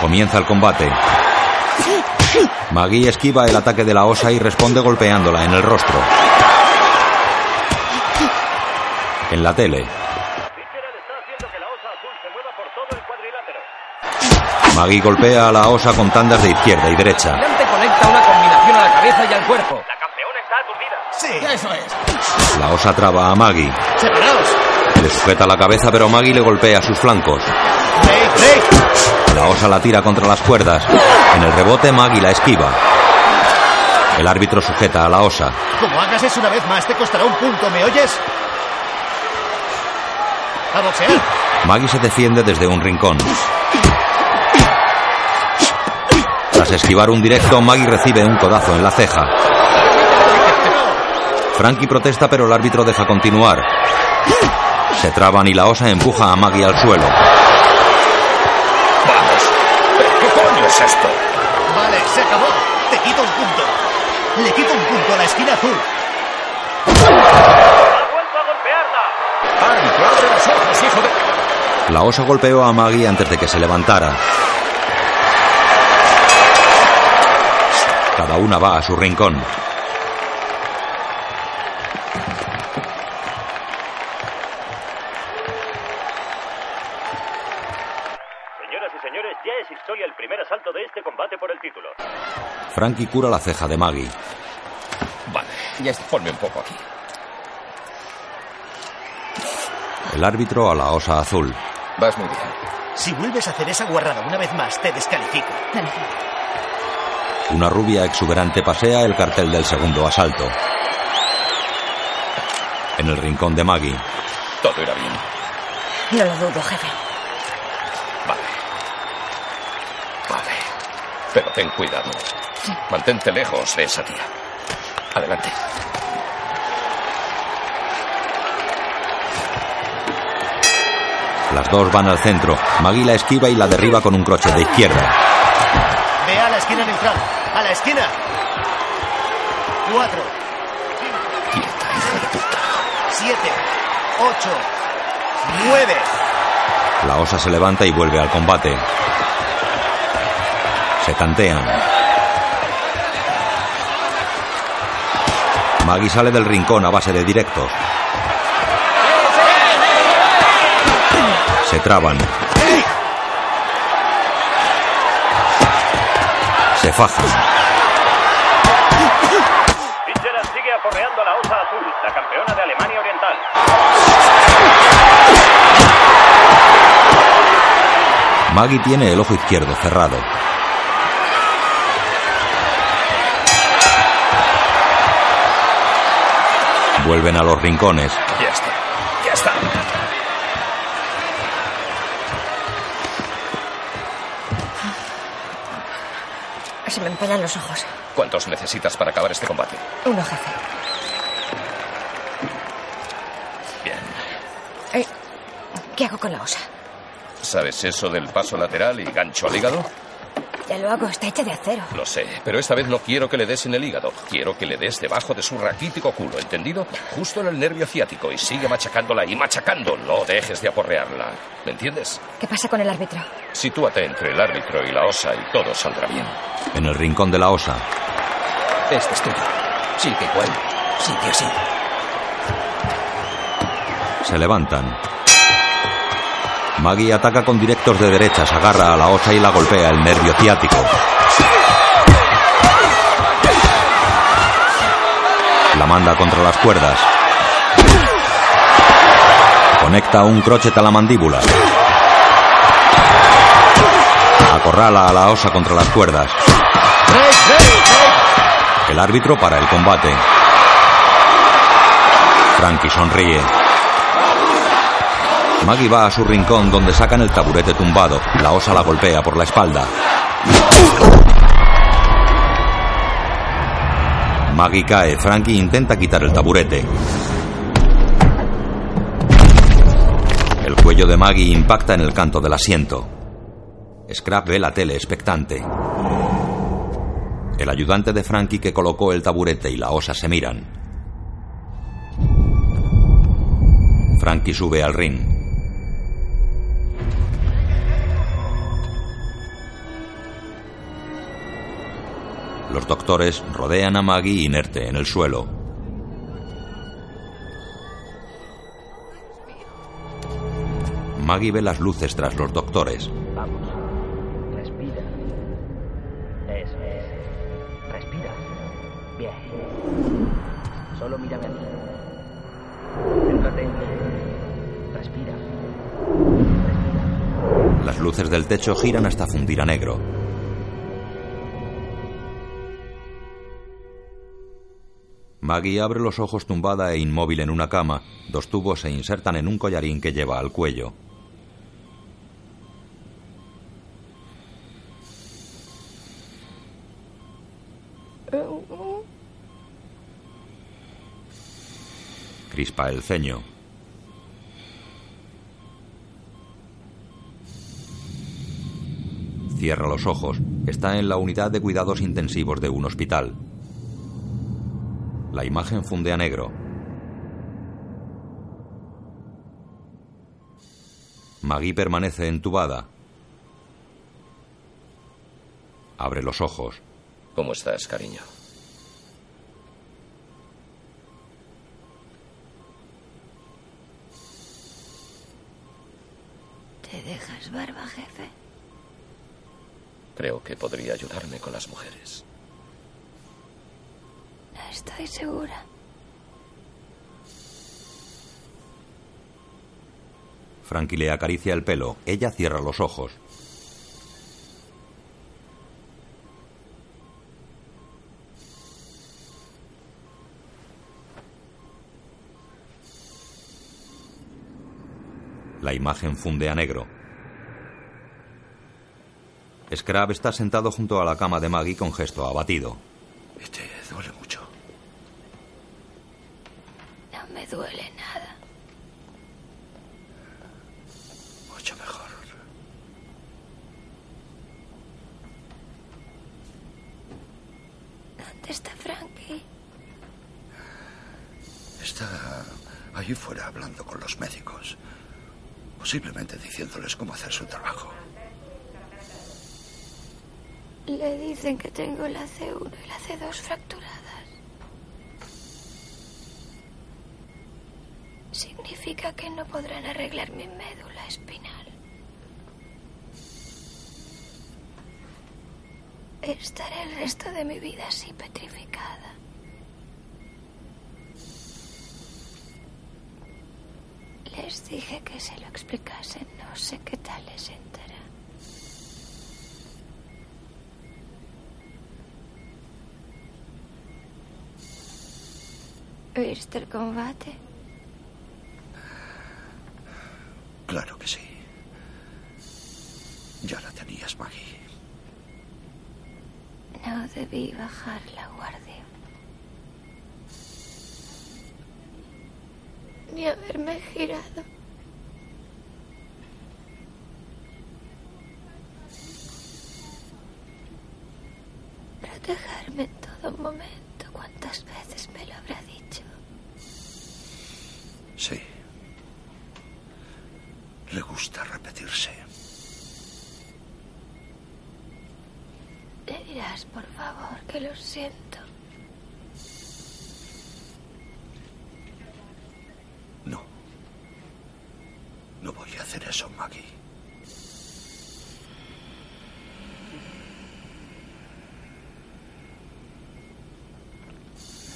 Comienza el combate. Maggie esquiva el ataque de la osa y responde golpeándola en el rostro. En la tele. Maggie golpea a la osa con tandas de izquierda y derecha. Gigante conecta una combinación a la cabeza y al cuerpo. La campeona está aturdida. Sí. Eso es. La osa traba a Maggie. ¡Separaos! Le sujeta la cabeza, pero Maggie le golpea sus flancos. ¡Break, break! La osa la tira contra las cuerdas. En el rebote, Maggie la esquiva. El árbitro sujeta a la osa. Como hagas eso una vez más, te costará un punto, ¿me oyes? ¡A boxear! Maggie se defiende desde un rincón. Tras esquivar un directo, Maggie recibe un codazo en la ceja. Frankie protesta, pero el árbitro deja continuar. Se traban y la osa empuja a Maggie al suelo. Es esto? Vale, se acabó. Te quito un punto. Le quito un punto a la esquina azul. ¡Árbitro, abre los ojos, hijo de... La osa golpeó a Maggie antes de que se levantara. Cada una va a su rincón. Frankie cura la ceja de Maggie. Vale, ya está. Ponme un poco aquí. El árbitro a la osa azul. Vas muy bien. Si vuelves a hacer esa guarrada una vez más, te descalifico. Una rubia exuberante pasea el cartel del segundo asalto. En el rincón de Maggie. Todo irá bien. No lo dudo, jefe. Vale. Vale. Pero ten cuidado. Mantente lejos de esa tía. Adelante. Las dos van al centro. Maggie la esquiva y la derriba con un crochet de izquierda. Ve a la esquina neutral. ¡A la esquina! Cuatro. Siete. Ocho. Nueve. La osa se levanta y vuelve al combate. Se tantean. Maggie sale del rincón a base de directos. Se traban. Se fajan. Fitzgerald sigue aporreando a la osa azul, la campeona de Alemania Oriental. Maggie tiene el ojo izquierdo cerrado. Vuelven a los rincones. Ya está. Ya está. Se me empañan los ojos. ¿Cuántos necesitas para acabar este combate? Uno, jefe. Bien. Eh, ¿Qué hago con la osa? ¿Sabes eso del paso lateral y gancho al hígado? Ya lo hago, está hecha de acero. Lo sé, pero esta vez no quiero que le des en el hígado. Quiero que le des debajo de su raquítico culo, ¿entendido? Justo en el nervio ciático y sigue machacándola y machacando. No dejes de aporrearla. ¿Me entiendes? ¿Qué pasa con el árbitro? Sitúate entre el árbitro y la osa y todo saldrá bien. En el rincón de la osa. Este es tuyo. Sí, que igual. Sí, que así. Se levantan. Maggie ataca con directos de derechas, agarra a la osa y la golpea el nervio ciático. La manda contra las cuerdas. Conecta un crochet a la mandíbula. Acorrala a la osa contra las cuerdas. El árbitro para el combate. Frankie sonríe. Maggie va a su rincón donde sacan el taburete tumbado. La osa la golpea por la espalda. Maggie cae. Frankie intenta quitar el taburete. El cuello de Maggie impacta en el canto del asiento. Scrap ve la tele expectante. El ayudante de Frankie que colocó el taburete y la osa se miran. Frankie sube al ring. Los doctores rodean a Maggie inerte en el suelo. Maggie ve las luces tras los doctores. Vamos. Respira. Eso es. Respira. Bien. Solo mírame a mí. Céntrate en mí. Respira. Las luces del techo giran hasta fundir a negro. Maggie abre los ojos tumbada e inmóvil en una cama. Dos tubos se insertan en un collarín que lleva al cuello. Crispa el ceño. Cierra los ojos. Está en la unidad de cuidados intensivos de un hospital. La imagen funde a negro. Maggie permanece entubada. Abre los ojos. ¿Cómo estás, cariño? ¿Te dejas barba, jefe? Creo que podría ayudarme con las mujeres. No estoy segura. Frankie le acaricia el pelo. Ella cierra los ojos. La imagen funde a negro. Scrab está sentado junto a la cama de Maggie con gesto abatido. Te duele nada. Mucho mejor. ¿Dónde está Frankie? Está allí fuera hablando con los médicos. Posiblemente diciéndoles cómo hacer su trabajo. Le dicen que tengo la C1 y la C2 fracturadas. Significa que no podrán arreglar mi médula espinal. Estaré el resto de mi vida así petrificada. Les dije que se lo explicasen. No sé qué tal les entera. ¿Viste el combate? Claro que sí. Ya la tenías, Maggie. No debí bajar la guardia. Ni haberme girado. Protegerme en todo momento. ¿Cuántas veces me lo habrá dicho? Sí. Le gusta repetirse. Le dirás, por favor, que lo siento. No. No voy a hacer eso, Maggie.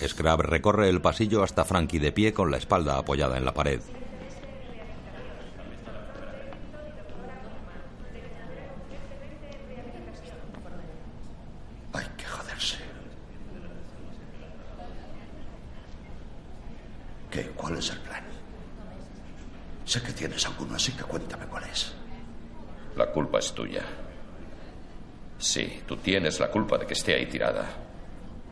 Scrab recorre el pasillo hasta Frankie de pie con la espalda apoyada en la pared. Hay que joderse. ¿Qué? ¿Cuál es el plan? Sé que tienes alguno, así que cuéntame cuál es. La culpa es tuya. Sí, tú tienes la culpa de que esté ahí tirada.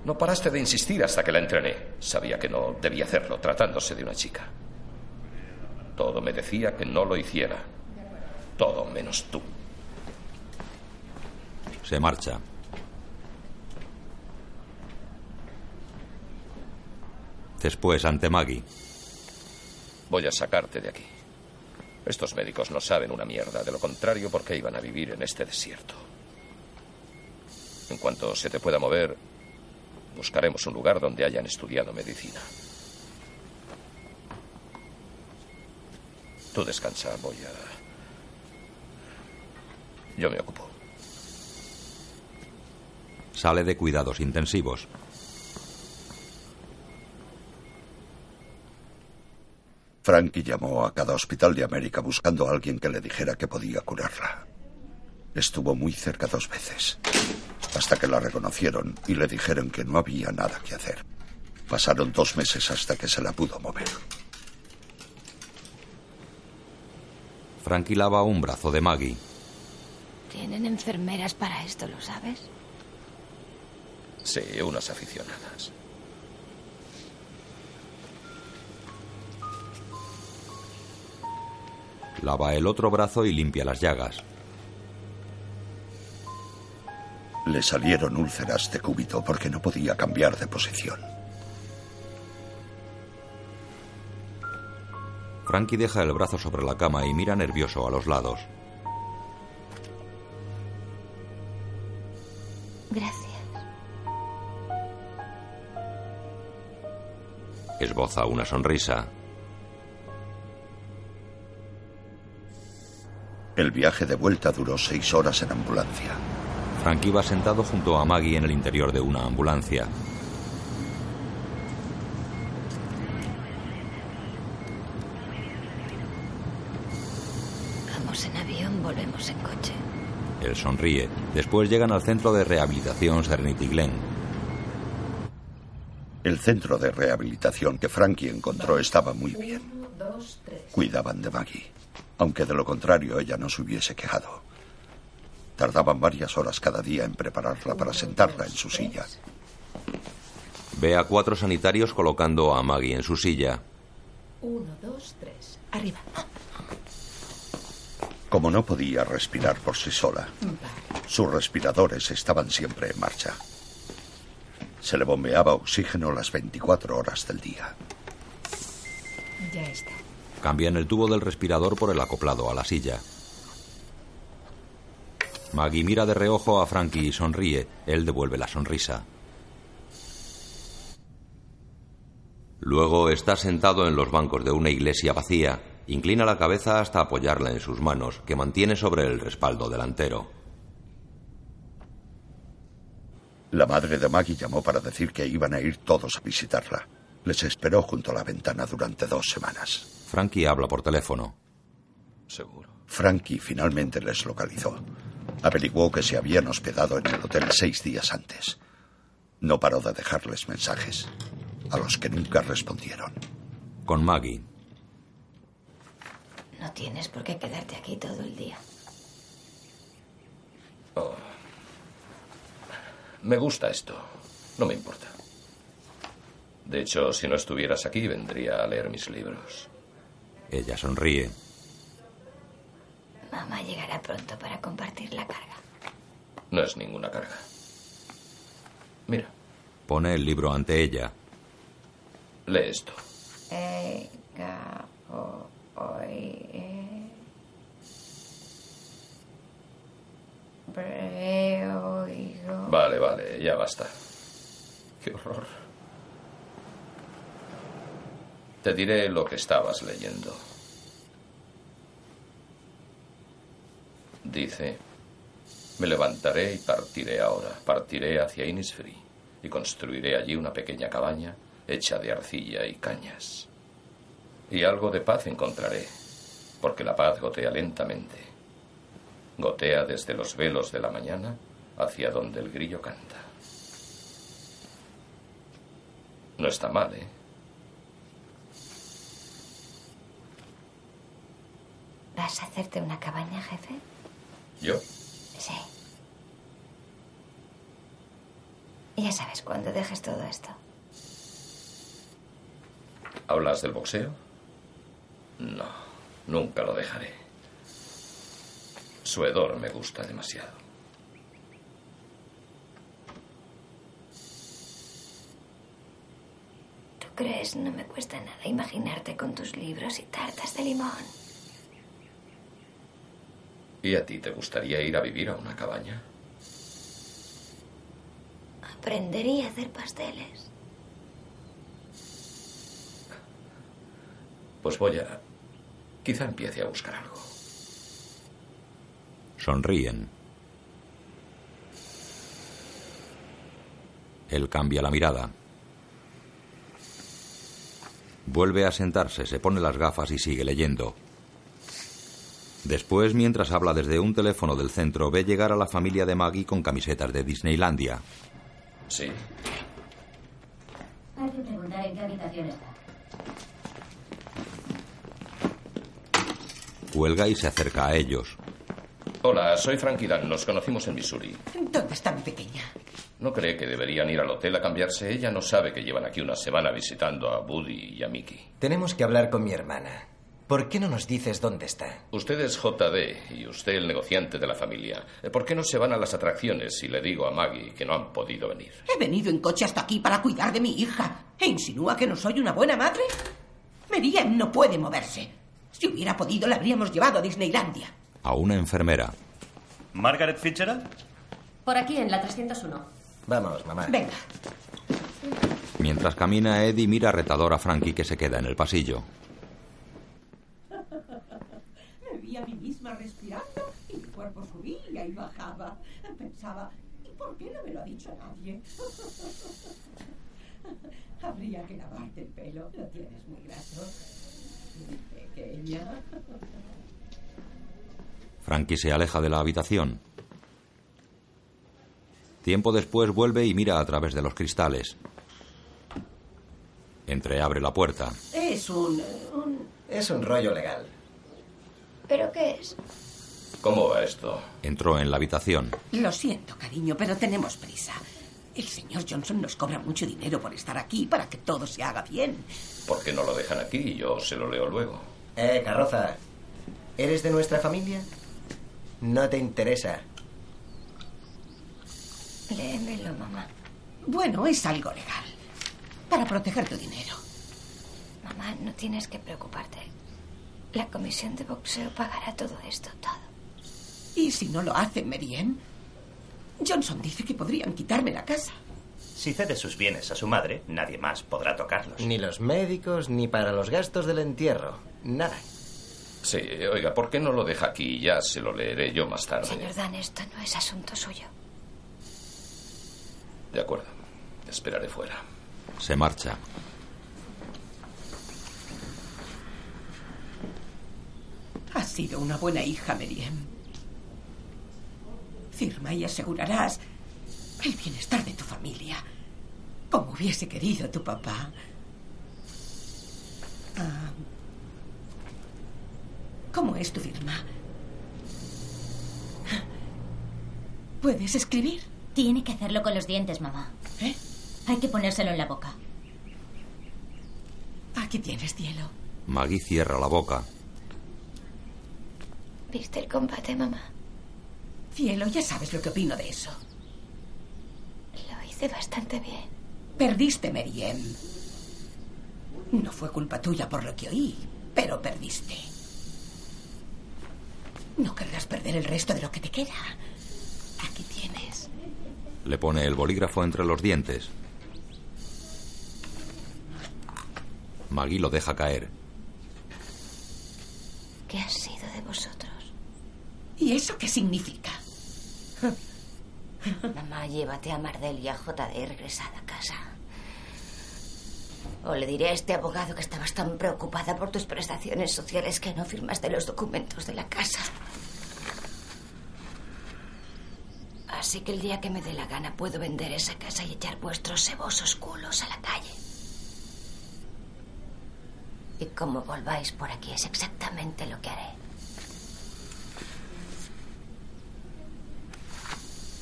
No paraste de insistir hasta que la entrené. Sabía que no debía hacerlo, tratándose de una chica. Todo me decía que no lo hiciera. Todo menos tú. Se marcha. Después, ante Maggie. Voy a sacarte de aquí. Estos médicos no saben una mierda. De lo contrario, ¿por qué iban a vivir en este desierto? En cuanto se te pueda mover, buscaremos un lugar donde hayan estudiado medicina. Tú descansa, voy a Yo me ocupo. Sale de cuidados intensivos. Frankie llamó a cada hospital de América buscando a alguien que le dijera que podía curarla. Estuvo muy cerca dos veces, hasta que la reconocieron y le dijeron que no había nada que hacer. Pasaron dos meses hasta que se la pudo mover. Frankie lava un brazo de Maggie. Tienen enfermeras para esto, ¿lo sabes? Sí, unas aficionadas. Lava el otro brazo y limpia las llagas. Le salieron úlceras de cúbito porque no podía cambiar de posición. Frankie deja el brazo sobre la cama y mira nervioso a los lados. Gracias. Esboza una sonrisa. El viaje de vuelta duró seis horas en ambulancia. Frankie va sentado junto a Maggie en el interior de una ambulancia. Vamos en avión, volvemos en coche. Él sonríe. Después llegan al centro de rehabilitación Serenity Glen. El centro de rehabilitación que Frankie encontró estaba muy bien. Cuidaban de Maggie, aunque de lo contrario ella no se hubiese quejado. Tardaban varias horas cada día en prepararla para sentarla en su silla. Ve a cuatro sanitarios colocando a Maggie en su silla. Uno, dos, tres. Arriba. Como no podía respirar por sí sola, sus respiradores estaban siempre en marcha. Se le bombeaba oxígeno las 24 horas del día. Ya está. Cambian el tubo del respirador por el acoplado a la silla. Maggie mira de reojo a Frankie y sonríe. Él devuelve la sonrisa. Luego está sentado en los bancos de una iglesia vacía. Inclina la cabeza hasta apoyarla en sus manos, que mantiene sobre el respaldo delantero. La madre de Maggie llamó para decir que iban a ir todos a visitarla. Les esperó junto a la ventana durante dos semanas. Frankie habla por teléfono. Seguro. Frankie finalmente les localizó. Averiguó que se habían hospedado en el hotel seis días antes. No paró de dejarles mensajes, a los que nunca respondieron. Con Maggie. No tienes por qué quedarte aquí todo el día. Oh. Me gusta esto. No me importa. De hecho, si no estuvieras aquí, vendría a leer mis libros. Ella sonríe. Mamá llegará pronto para compartir la carga. No es ninguna carga. Mira, Pone el libro ante ella. lee esto. E, O, O, E. Vale, vale, ya basta. Qué horror. Te diré lo que estabas leyendo. Dice, me levantaré y partiré ahora. Partiré hacia Innisfree y construiré allí una pequeña cabaña hecha de arcilla y cañas. Y algo de paz encontraré, porque la paz gotea lentamente. Gotea desde los velos de la mañana hacia donde el grillo canta. No está mal, ¿eh? ¿Vas a hacerte una cabaña, jefe? ¿Yo? Sí. Ya sabes cuándo dejes todo esto. ¿Hablas del boxeo? No, nunca lo dejaré. Su hedor me gusta demasiado. ¿Tú crees? No me cuesta nada imaginarte con tus libros y tartas de limón. ¿Y a ti te gustaría ir a vivir a una cabaña? Aprendería a hacer pasteles. Pues voy a... Quizá empiece a buscar algo. Sonríen. Él cambia la mirada. Vuelve a sentarse, se pone las gafas y sigue leyendo. Después, mientras habla desde un teléfono del centro, ve llegar a la familia de Maggie con camisetas de Disneylandia. Sí. Hay que preguntar en qué habitación está. Cuelga y se acerca a ellos. Hola, soy Frankie Dan. Nos conocimos en Missouri. ¿Dónde está mi pequeña? ¿No cree que deberían ir al hotel a cambiarse? Ella no sabe que llevan aquí una semana visitando a Buddy y a Mickey. Tenemos que hablar con mi hermana. ¿Por qué no nos dices dónde está? Usted es JD y usted el negociante de la familia. ¿Por qué no se van a las atracciones si le digo a Maggie que no han podido venir? He venido en coche hasta aquí para cuidar de mi hija. ¿E insinúa que no soy una buena madre? Merian no puede moverse. Si hubiera podido, la habríamos llevado a Disneylandia. A una enfermera. ¿Margaret Fitzgerald? Por aquí, en la 301. Vamos, mamá. Venga. Mientras camina, Eddie mira retador a Frankie que se queda en el pasillo. Me vi a mí misma respirando y mi cuerpo subía y bajaba. Pensaba, ¿y por qué no me lo ha dicho nadie? Habría que lavarte el pelo. Lo tienes muy graso. Muy pequeña. Frankie se aleja de la habitación. Tiempo después vuelve y mira a través de los cristales. Entreabre la puerta. Es un, un... Es un rollo legal. ¿Pero qué es? ¿Cómo va esto? Entró en la habitación. Lo siento, cariño, pero tenemos prisa. El señor Johnson nos cobra mucho dinero por estar aquí para que todo se haga bien. ¿Por qué no lo dejan aquí y yo se lo leo luego? Eh, carroza. ¿Eres de nuestra familia? No te interesa. Léemelo, mamá. Bueno, es algo legal. Para proteger tu dinero. Mamá, no tienes que preocuparte. La comisión de boxeo pagará todo esto, todo. ¿Y si no lo hacen, Meriem? Johnson dice que podrían quitarme la casa. Si cede sus bienes a su madre, nadie más podrá tocarlos. Ni los médicos, ni para los gastos del entierro. Nada. Sí, oiga, ¿por qué no lo deja aquí? Ya se lo leeré yo más tarde. Señor Dan, esto no es asunto suyo. De acuerdo. Esperaré fuera. Se marcha. Has sido una buena hija, Meriem. Firma y asegurarás el bienestar de tu familia, como hubiese querido tu papá. Ah, ¿Cómo es tu firma? ¿Puedes escribir? Tiene que hacerlo con los dientes, mamá. ¿Eh? Hay que ponérselo en la boca. Aquí tienes, cielo. Maggie cierra la boca. ¿Viste el combate, mamá? Cielo, ya sabes lo que opino de eso. Lo hice bastante bien. Perdiste, Meriem. No fue culpa tuya por lo que oí, pero perdiste. No querrás perder el resto de lo que te queda. Aquí tienes. Le pone el bolígrafo entre los dientes. Maggie lo deja caer. ¿Qué ha sido de vosotros? ¿Y eso qué significa? Mamá, llévate a Mardel y a JD regresada a casa. O le diré a este abogado que estabas tan preocupada por tus prestaciones sociales que no firmaste los documentos de la casa. Así que el día que me dé la gana puedo vender esa casa y echar vuestros cebosos culos a la calle. Y como volváis por aquí es exactamente lo que haré.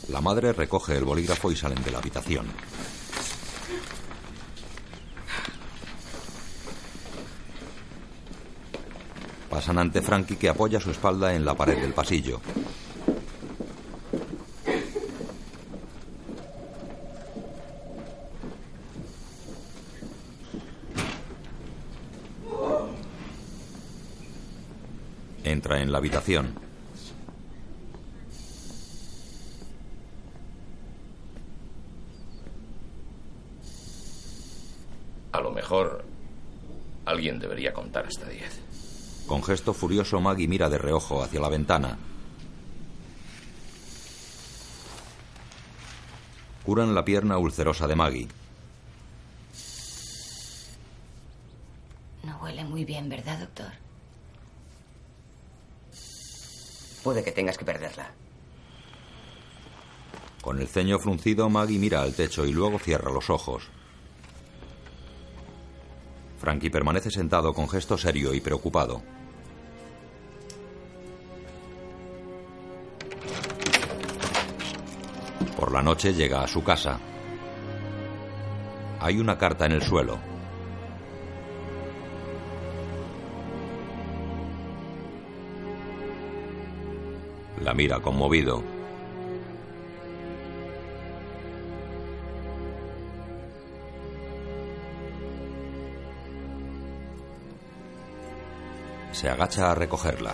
La madre recoge el bolígrafo y salen de la habitación. Pasan ante Frankie que apoya su espalda en la pared del pasillo. Entra en la habitación. hasta diez. Con gesto furioso, Maggie mira de reojo hacia la ventana. Curan la pierna ulcerosa de Maggie. No huele muy bien, ¿verdad, doctor? Puede que tengas que perderla. Con el ceño fruncido, Maggie mira al techo y luego cierra los ojos. Frankie permanece sentado con gesto serio y preocupado. Por la noche llega a su casa. Hay una carta en el suelo. La mira conmovido. Se agacha a recogerla.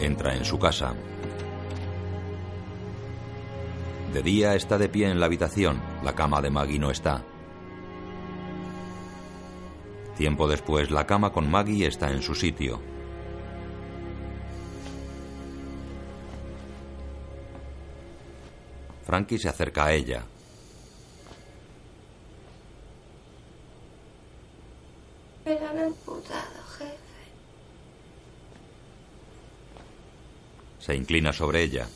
Entra en su casa. De día está de pie en la habitación. La cama de Maggie no está. Tiempo después, la cama con Maggie está en su sitio. Frankie se acerca a ella. Me han amputado, jefe. Se inclina sobre ella.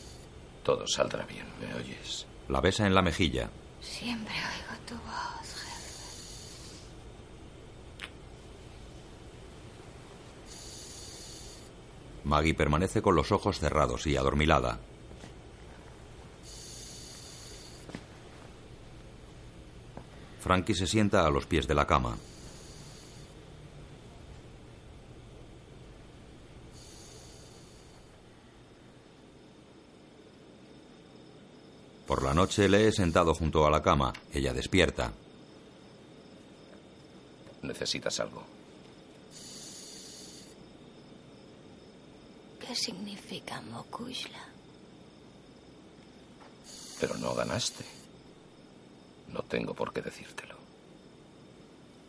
Todo saldrá bien, ¿me oyes? La besa en la mejilla. Siempre oigo tu voz, jefe. Maggie permanece con los ojos cerrados y adormilada. Frankie se sienta a los pies de la cama. Noche lee sentado junto a la cama. Ella despierta. ¿Necesitas algo? ¿Qué significa Mokushla? Pero no ganaste. No tengo por qué decírtelo.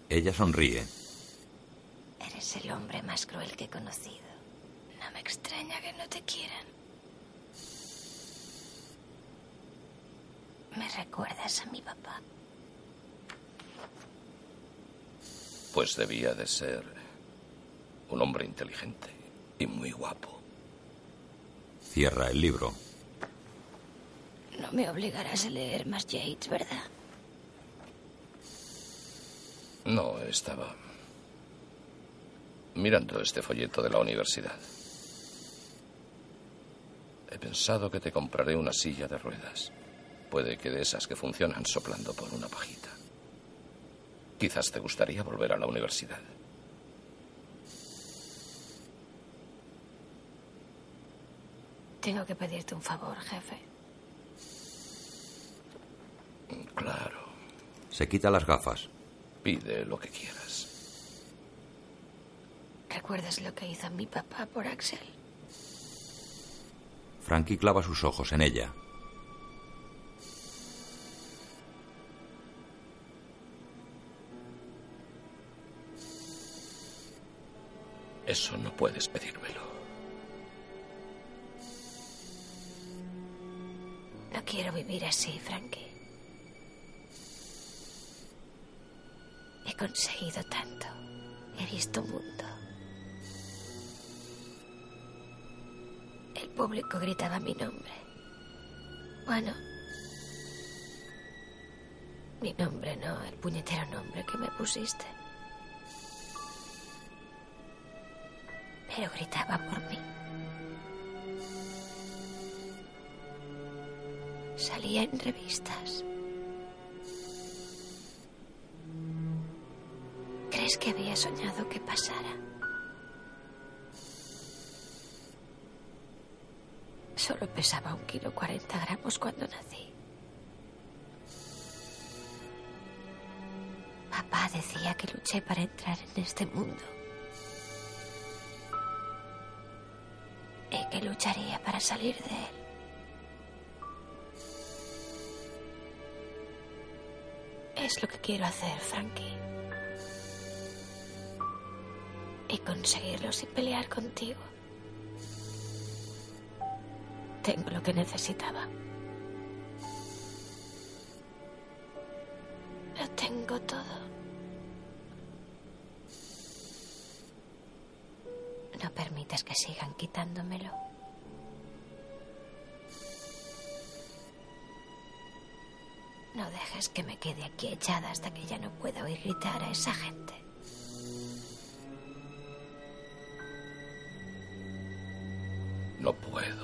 Ella sonríe. Eres el hombre más cruel que he conocido. No me extraña que no te quieran. Me recuerdas a mi papá. Pues debía de ser un hombre inteligente y muy guapo. Cierra el libro. No me obligarás a leer más Yates, ¿verdad? No, estaba mirando este folleto de la universidad. He pensado que te compraré una silla de ruedas. Puede que de esas que funcionan soplando por una pajita. Quizás te gustaría volver a la universidad. Tengo que pedirte un favor, jefe. Claro. Se quita las gafas. Pide lo que quieras. ¿Recuerdas lo que hizo mi papá por Axel? Frankie clava sus ojos en ella. Eso no puedes pedírmelo. No quiero vivir así, Frankie. He conseguido tanto. He visto un mundo. El público gritaba mi nombre. Bueno, mi nombre no, el puñetero nombre que me pusiste. Pero gritaba por mí. Salía en revistas. ¿Crees que había soñado que pasara? Solo pesaba un kilo cuarenta gramos cuando nací. Papá decía que luché para entrar en este mundo. que lucharía para salir de él. Es lo que quiero hacer, Frankie. Y conseguirlo sin pelear contigo. Tengo lo que necesitaba. Sigan quitándomelo. No dejes que me quede aquí echada hasta que ya no pueda oír gritar a esa gente. No puedo.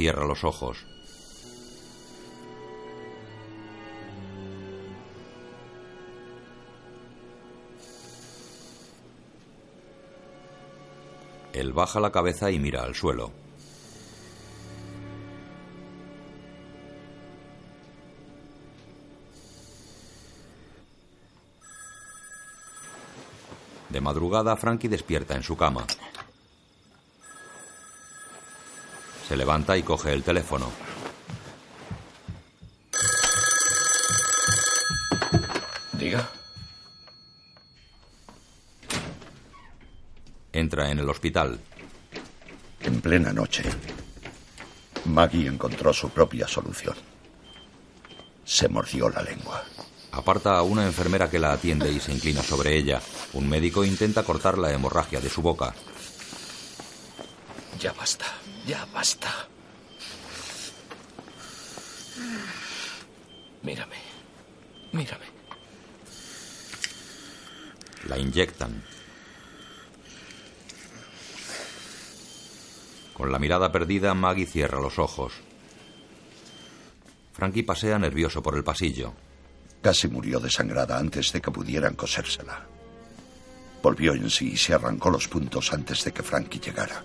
Cierra los ojos. Él baja la cabeza y mira al suelo. De madrugada, Frankie despierta en su cama. Se levanta y coge el teléfono. Diga. Entra en el hospital. En plena noche, Maggie encontró su propia solución. Se mordió la lengua. Aparta a una enfermera que la atiende y se inclina sobre ella. Un médico intenta cortar la hemorragia de su boca. Ya basta, ya basta. Mírame, mírame. La inyectan. Con la mirada perdida, Maggie cierra los ojos. Frankie pasea nervioso por el pasillo. Casi murió desangrada antes de que pudieran cosérsela. Volvió en sí y se arrancó los puntos antes de que Frankie llegara.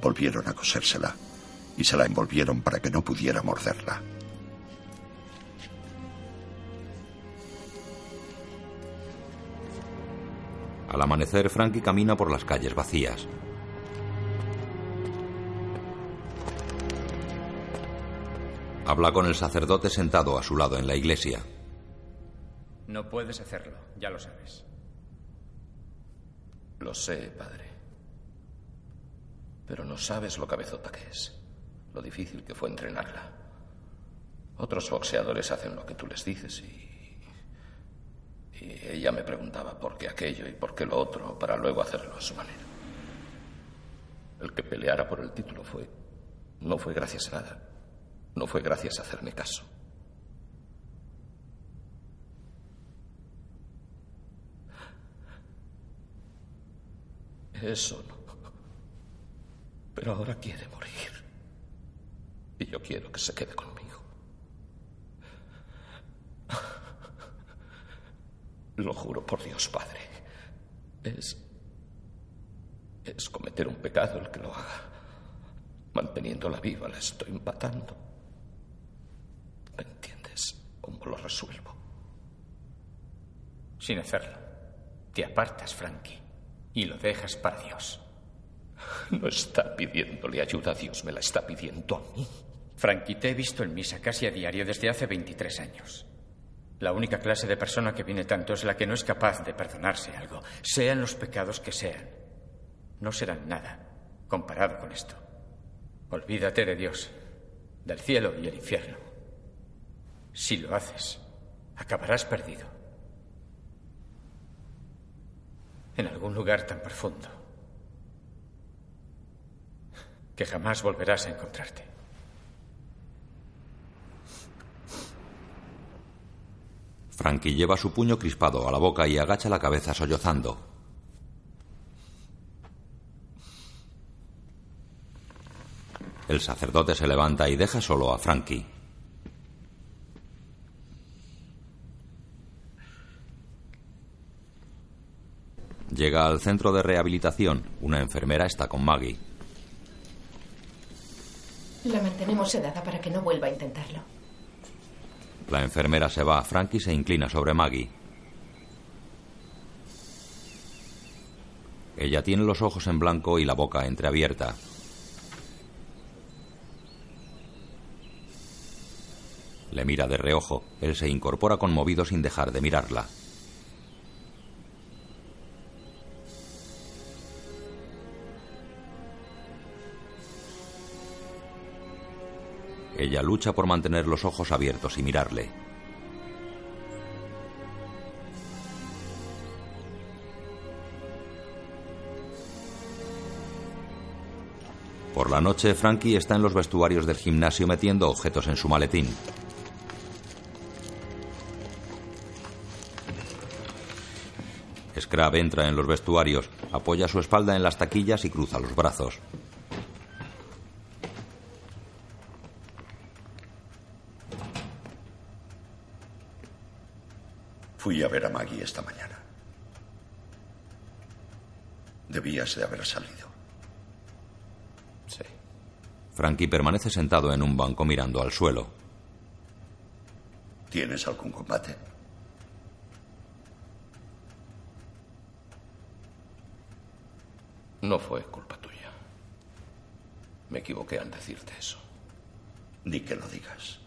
Volvieron a cosérsela y se la envolvieron para que no pudiera morderla. Al amanecer, Frankie camina por las calles vacías. Habla con el sacerdote sentado a su lado en la iglesia. No puedes hacerlo, ya lo sabes. Lo sé, padre. Pero no sabes lo cabezota que es. Lo difícil que fue entrenarla. Otros boxeadores hacen lo que tú les dices y... Y ella me preguntaba por qué aquello y por qué lo otro para luego hacerlo a su manera. El que peleara por el título fue... No fue gracias a nada. No fue gracias a hacerme caso. Eso no. Pero ahora quiere morir. Y yo quiero que se quede conmigo. Lo juro por Dios, Padre. Es. Es cometer un pecado el que lo haga. Manteniéndola viva la estoy matando. ¿Me entiendes? ¿Cómo lo resuelvo? Sin hacerlo. Te apartas, Frankie. Y lo dejas para Dios. No está pidiéndole ayuda Dios, me la está pidiendo a mí. Frankie, te he visto en misa casi a diario desde hace 23 años. La única clase de persona que viene tanto es la que no es capaz de perdonarse algo, sean los pecados que sean. No serán nada comparado con esto. Olvídate de Dios, del cielo y el infierno. Si lo haces, acabarás perdido. En algún lugar tan profundo que jamás volverás a encontrarte. Frankie lleva su puño crispado a la boca y agacha la cabeza sollozando. El sacerdote se levanta y deja solo a Frankie. Llega al centro de rehabilitación. Una enfermera está con Maggie. La mantenemos sedada para que no vuelva a intentarlo. La enfermera se va. Frankie se inclina sobre Maggie. Ella tiene los ojos en blanco y la boca entreabierta. Le mira de reojo. Él se incorpora conmovido sin dejar de mirarla. Ella lucha por mantener los ojos abiertos y mirarle. Por la noche, Frankie está en los vestuarios del gimnasio metiendo objetos en su maletín. Scrab entra en los vestuarios, apoya su espalda en las taquillas y cruza los brazos. Fui a ver a Maggie esta mañana. Debías de haber salido. Sí. Frankie permanece sentado en un banco mirando al suelo. ¿Tienes algún combate? No fue culpa tuya. Me equivoqué al decirte eso. Ni que lo digas.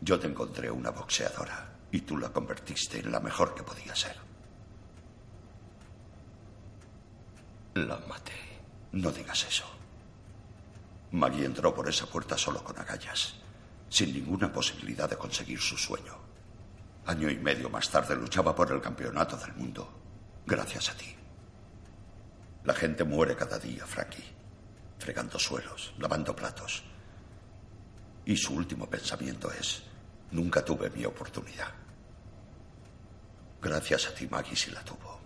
Yo te encontré una boxeadora y tú la convertiste en la mejor que podía ser. La maté. No digas eso. Maggie entró por esa puerta solo con agallas, sin ninguna posibilidad de conseguir su sueño. Año y medio más tarde luchaba por el campeonato del mundo, gracias a ti. La gente muere cada día, Frankie, fregando suelos, lavando platos. Y su último pensamiento es, nunca tuve mi oportunidad. Gracias a ti, Maggie, sí la tuvo.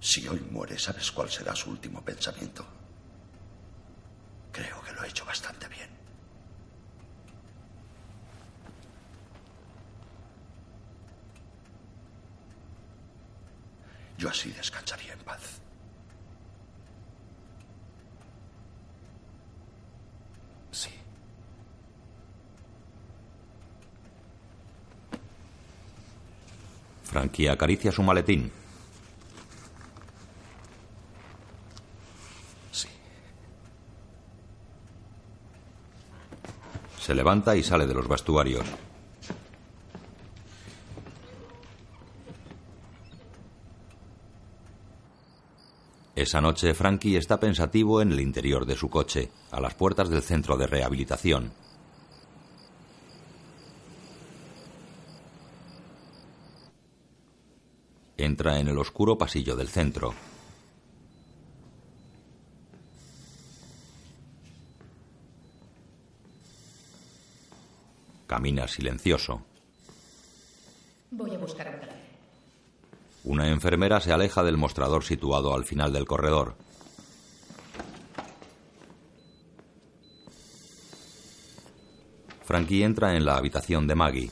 Si hoy muere, ¿sabes cuál será su último pensamiento? Creo que lo he hecho bastante bien. Yo así descansaría en paz. Sí. Frankie acaricia su maletín. Sí. Se levanta y sale de los vestuarios. Esa noche Frankie está pensativo en el interior de su coche, a las puertas del centro de rehabilitación. Entra en el oscuro pasillo del centro. Camina silencioso. Voy a buscar un café. Una enfermera se aleja del mostrador situado al final del corredor. Frankie entra en la habitación de Maggie.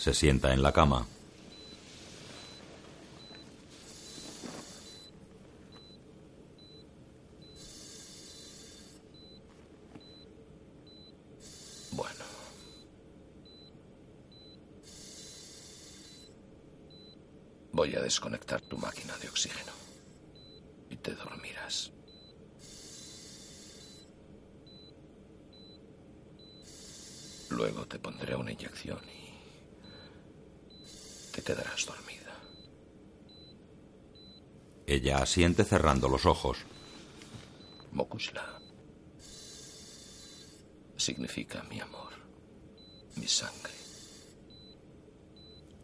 Se sienta en la cama. Bueno. Voy a desconectar tu máquina de oxígeno. Y te dormirás. Luego te pondré una inyección te quedarás dormida. Ella asiente cerrando los ojos. Mokushla significa mi amor, mi sangre.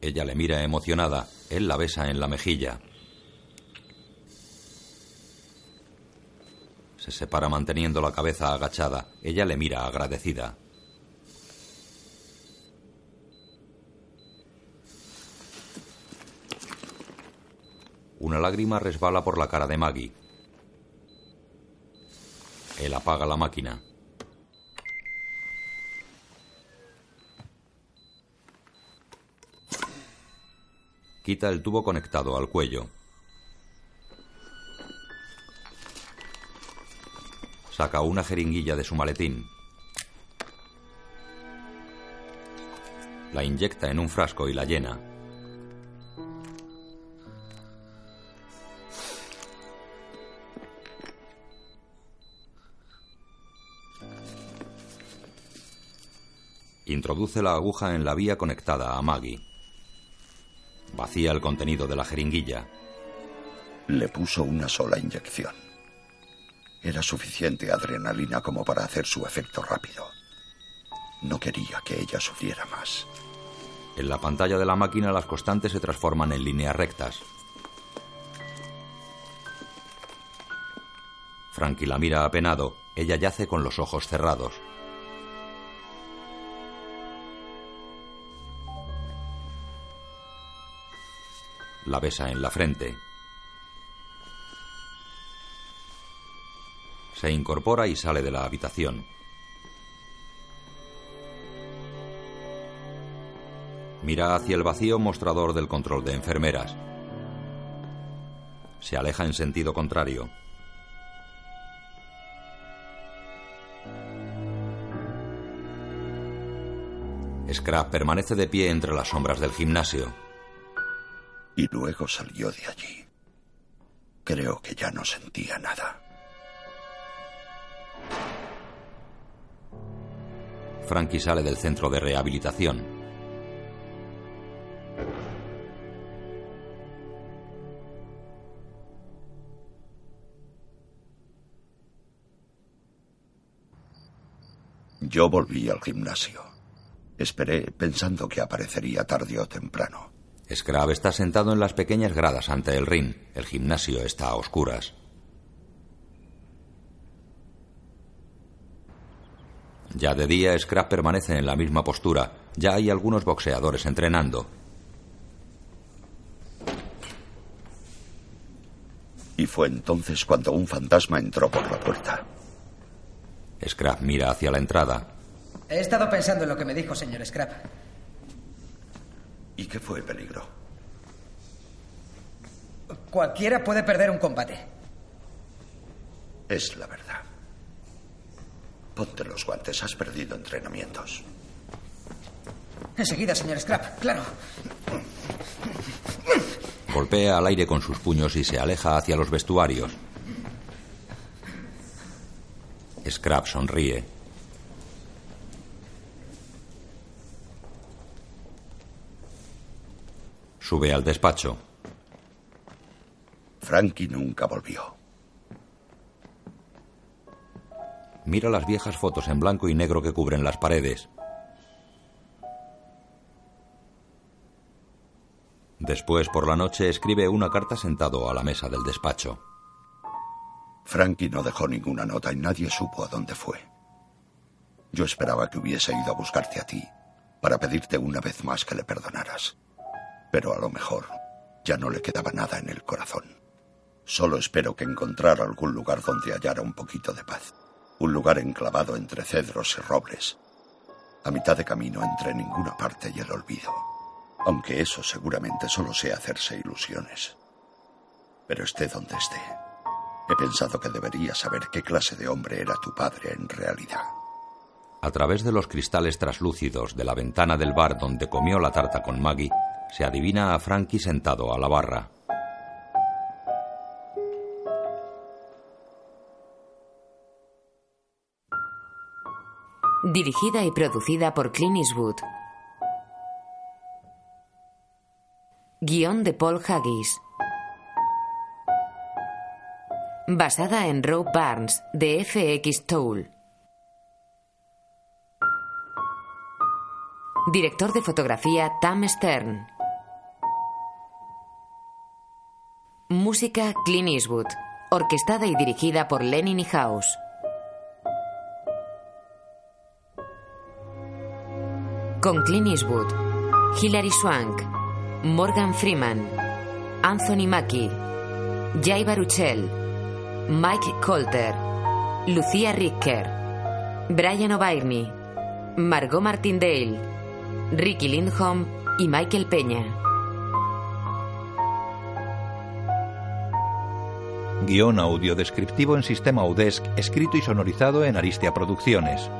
Ella le mira emocionada. Él la besa en la mejilla. Se separa manteniendo la cabeza agachada. Ella le mira agradecida. Una lágrima resbala por la cara de Maggie. Él apaga la máquina. Quita el tubo conectado al cuello. Saca una jeringuilla de su maletín. La inyecta en un frasco y la llena. Introduce la aguja en la vía conectada a Maggie. Vacía el contenido de la jeringuilla. Le puso una sola inyección. Era suficiente adrenalina como para hacer su efecto rápido. No quería que ella sufriera más. En la pantalla de la máquina las constantes se transforman en líneas rectas. Frankie la mira apenado. Ella yace con los ojos cerrados. La besa en la frente. Se incorpora y sale de la habitación. Mira hacia el vacío mostrador del control de enfermeras. Se aleja en sentido contrario. Scrap permanece de pie entre las sombras del gimnasio. Y luego salió de allí. Creo que ya no sentía nada. Frankie sale del centro de rehabilitación. Yo volví al gimnasio. Esperé pensando que aparecería tarde o temprano. Scrab está sentado en las pequeñas gradas ante el ring. El gimnasio está a oscuras. Ya de día, Scrap permanece en la misma postura. Ya hay algunos boxeadores entrenando. Y fue entonces cuando un fantasma entró por la puerta. Scrap mira hacia la entrada. He estado pensando en lo que me dijo, señor Scrap. ¿Y qué fue el peligro? Cualquiera puede perder un combate. Es la verdad. Ponte los guantes, has perdido entrenamientos. Enseguida, señor Scrap, claro. Golpea al aire con sus puños y se aleja hacia los vestuarios. Scrap sonríe. Sube al despacho. Frankie nunca volvió. Mira las viejas fotos en blanco y negro que cubren las paredes. Después, por la noche, escribe una carta sentado a la mesa del despacho. Frankie no dejó ninguna nota y nadie supo a dónde fue. Yo esperaba que hubiese ido a buscarte a ti para pedirte una vez más que le perdonaras. Pero a lo mejor ya no le quedaba nada en el corazón. Solo espero que encontrara algún lugar donde hallara un poquito de paz. Un lugar enclavado entre cedros y robles. A mitad de camino entre ninguna parte y el olvido. Aunque eso seguramente solo sea hacerse ilusiones. Pero esté donde esté, he pensado que deberías saber qué clase de hombre era tu padre en realidad. A través de los cristales traslúcidos de la ventana del bar donde comió la tarta con Maggie, se adivina a Frankie sentado a la barra. Dirigida y producida por Clint Eastwood. Guión de Paul Haggis. Basada en Roe Barnes de FX Toll. Director de fotografía Tam Stern. Música Clint Eastwood. Orquestada y dirigida por Lenny House. Con Clint Eastwood, Hilary Swank, Morgan Freeman, Anthony Mackie, Jay Baruchel, Mike Colter, Lucía Ricker, Brian O'Byrne, Margot Martindale, Ricky Lindholm y Michael Peña. Guión audio descriptivo en sistema UDESC, escrito y sonorizado en Aristia Producciones.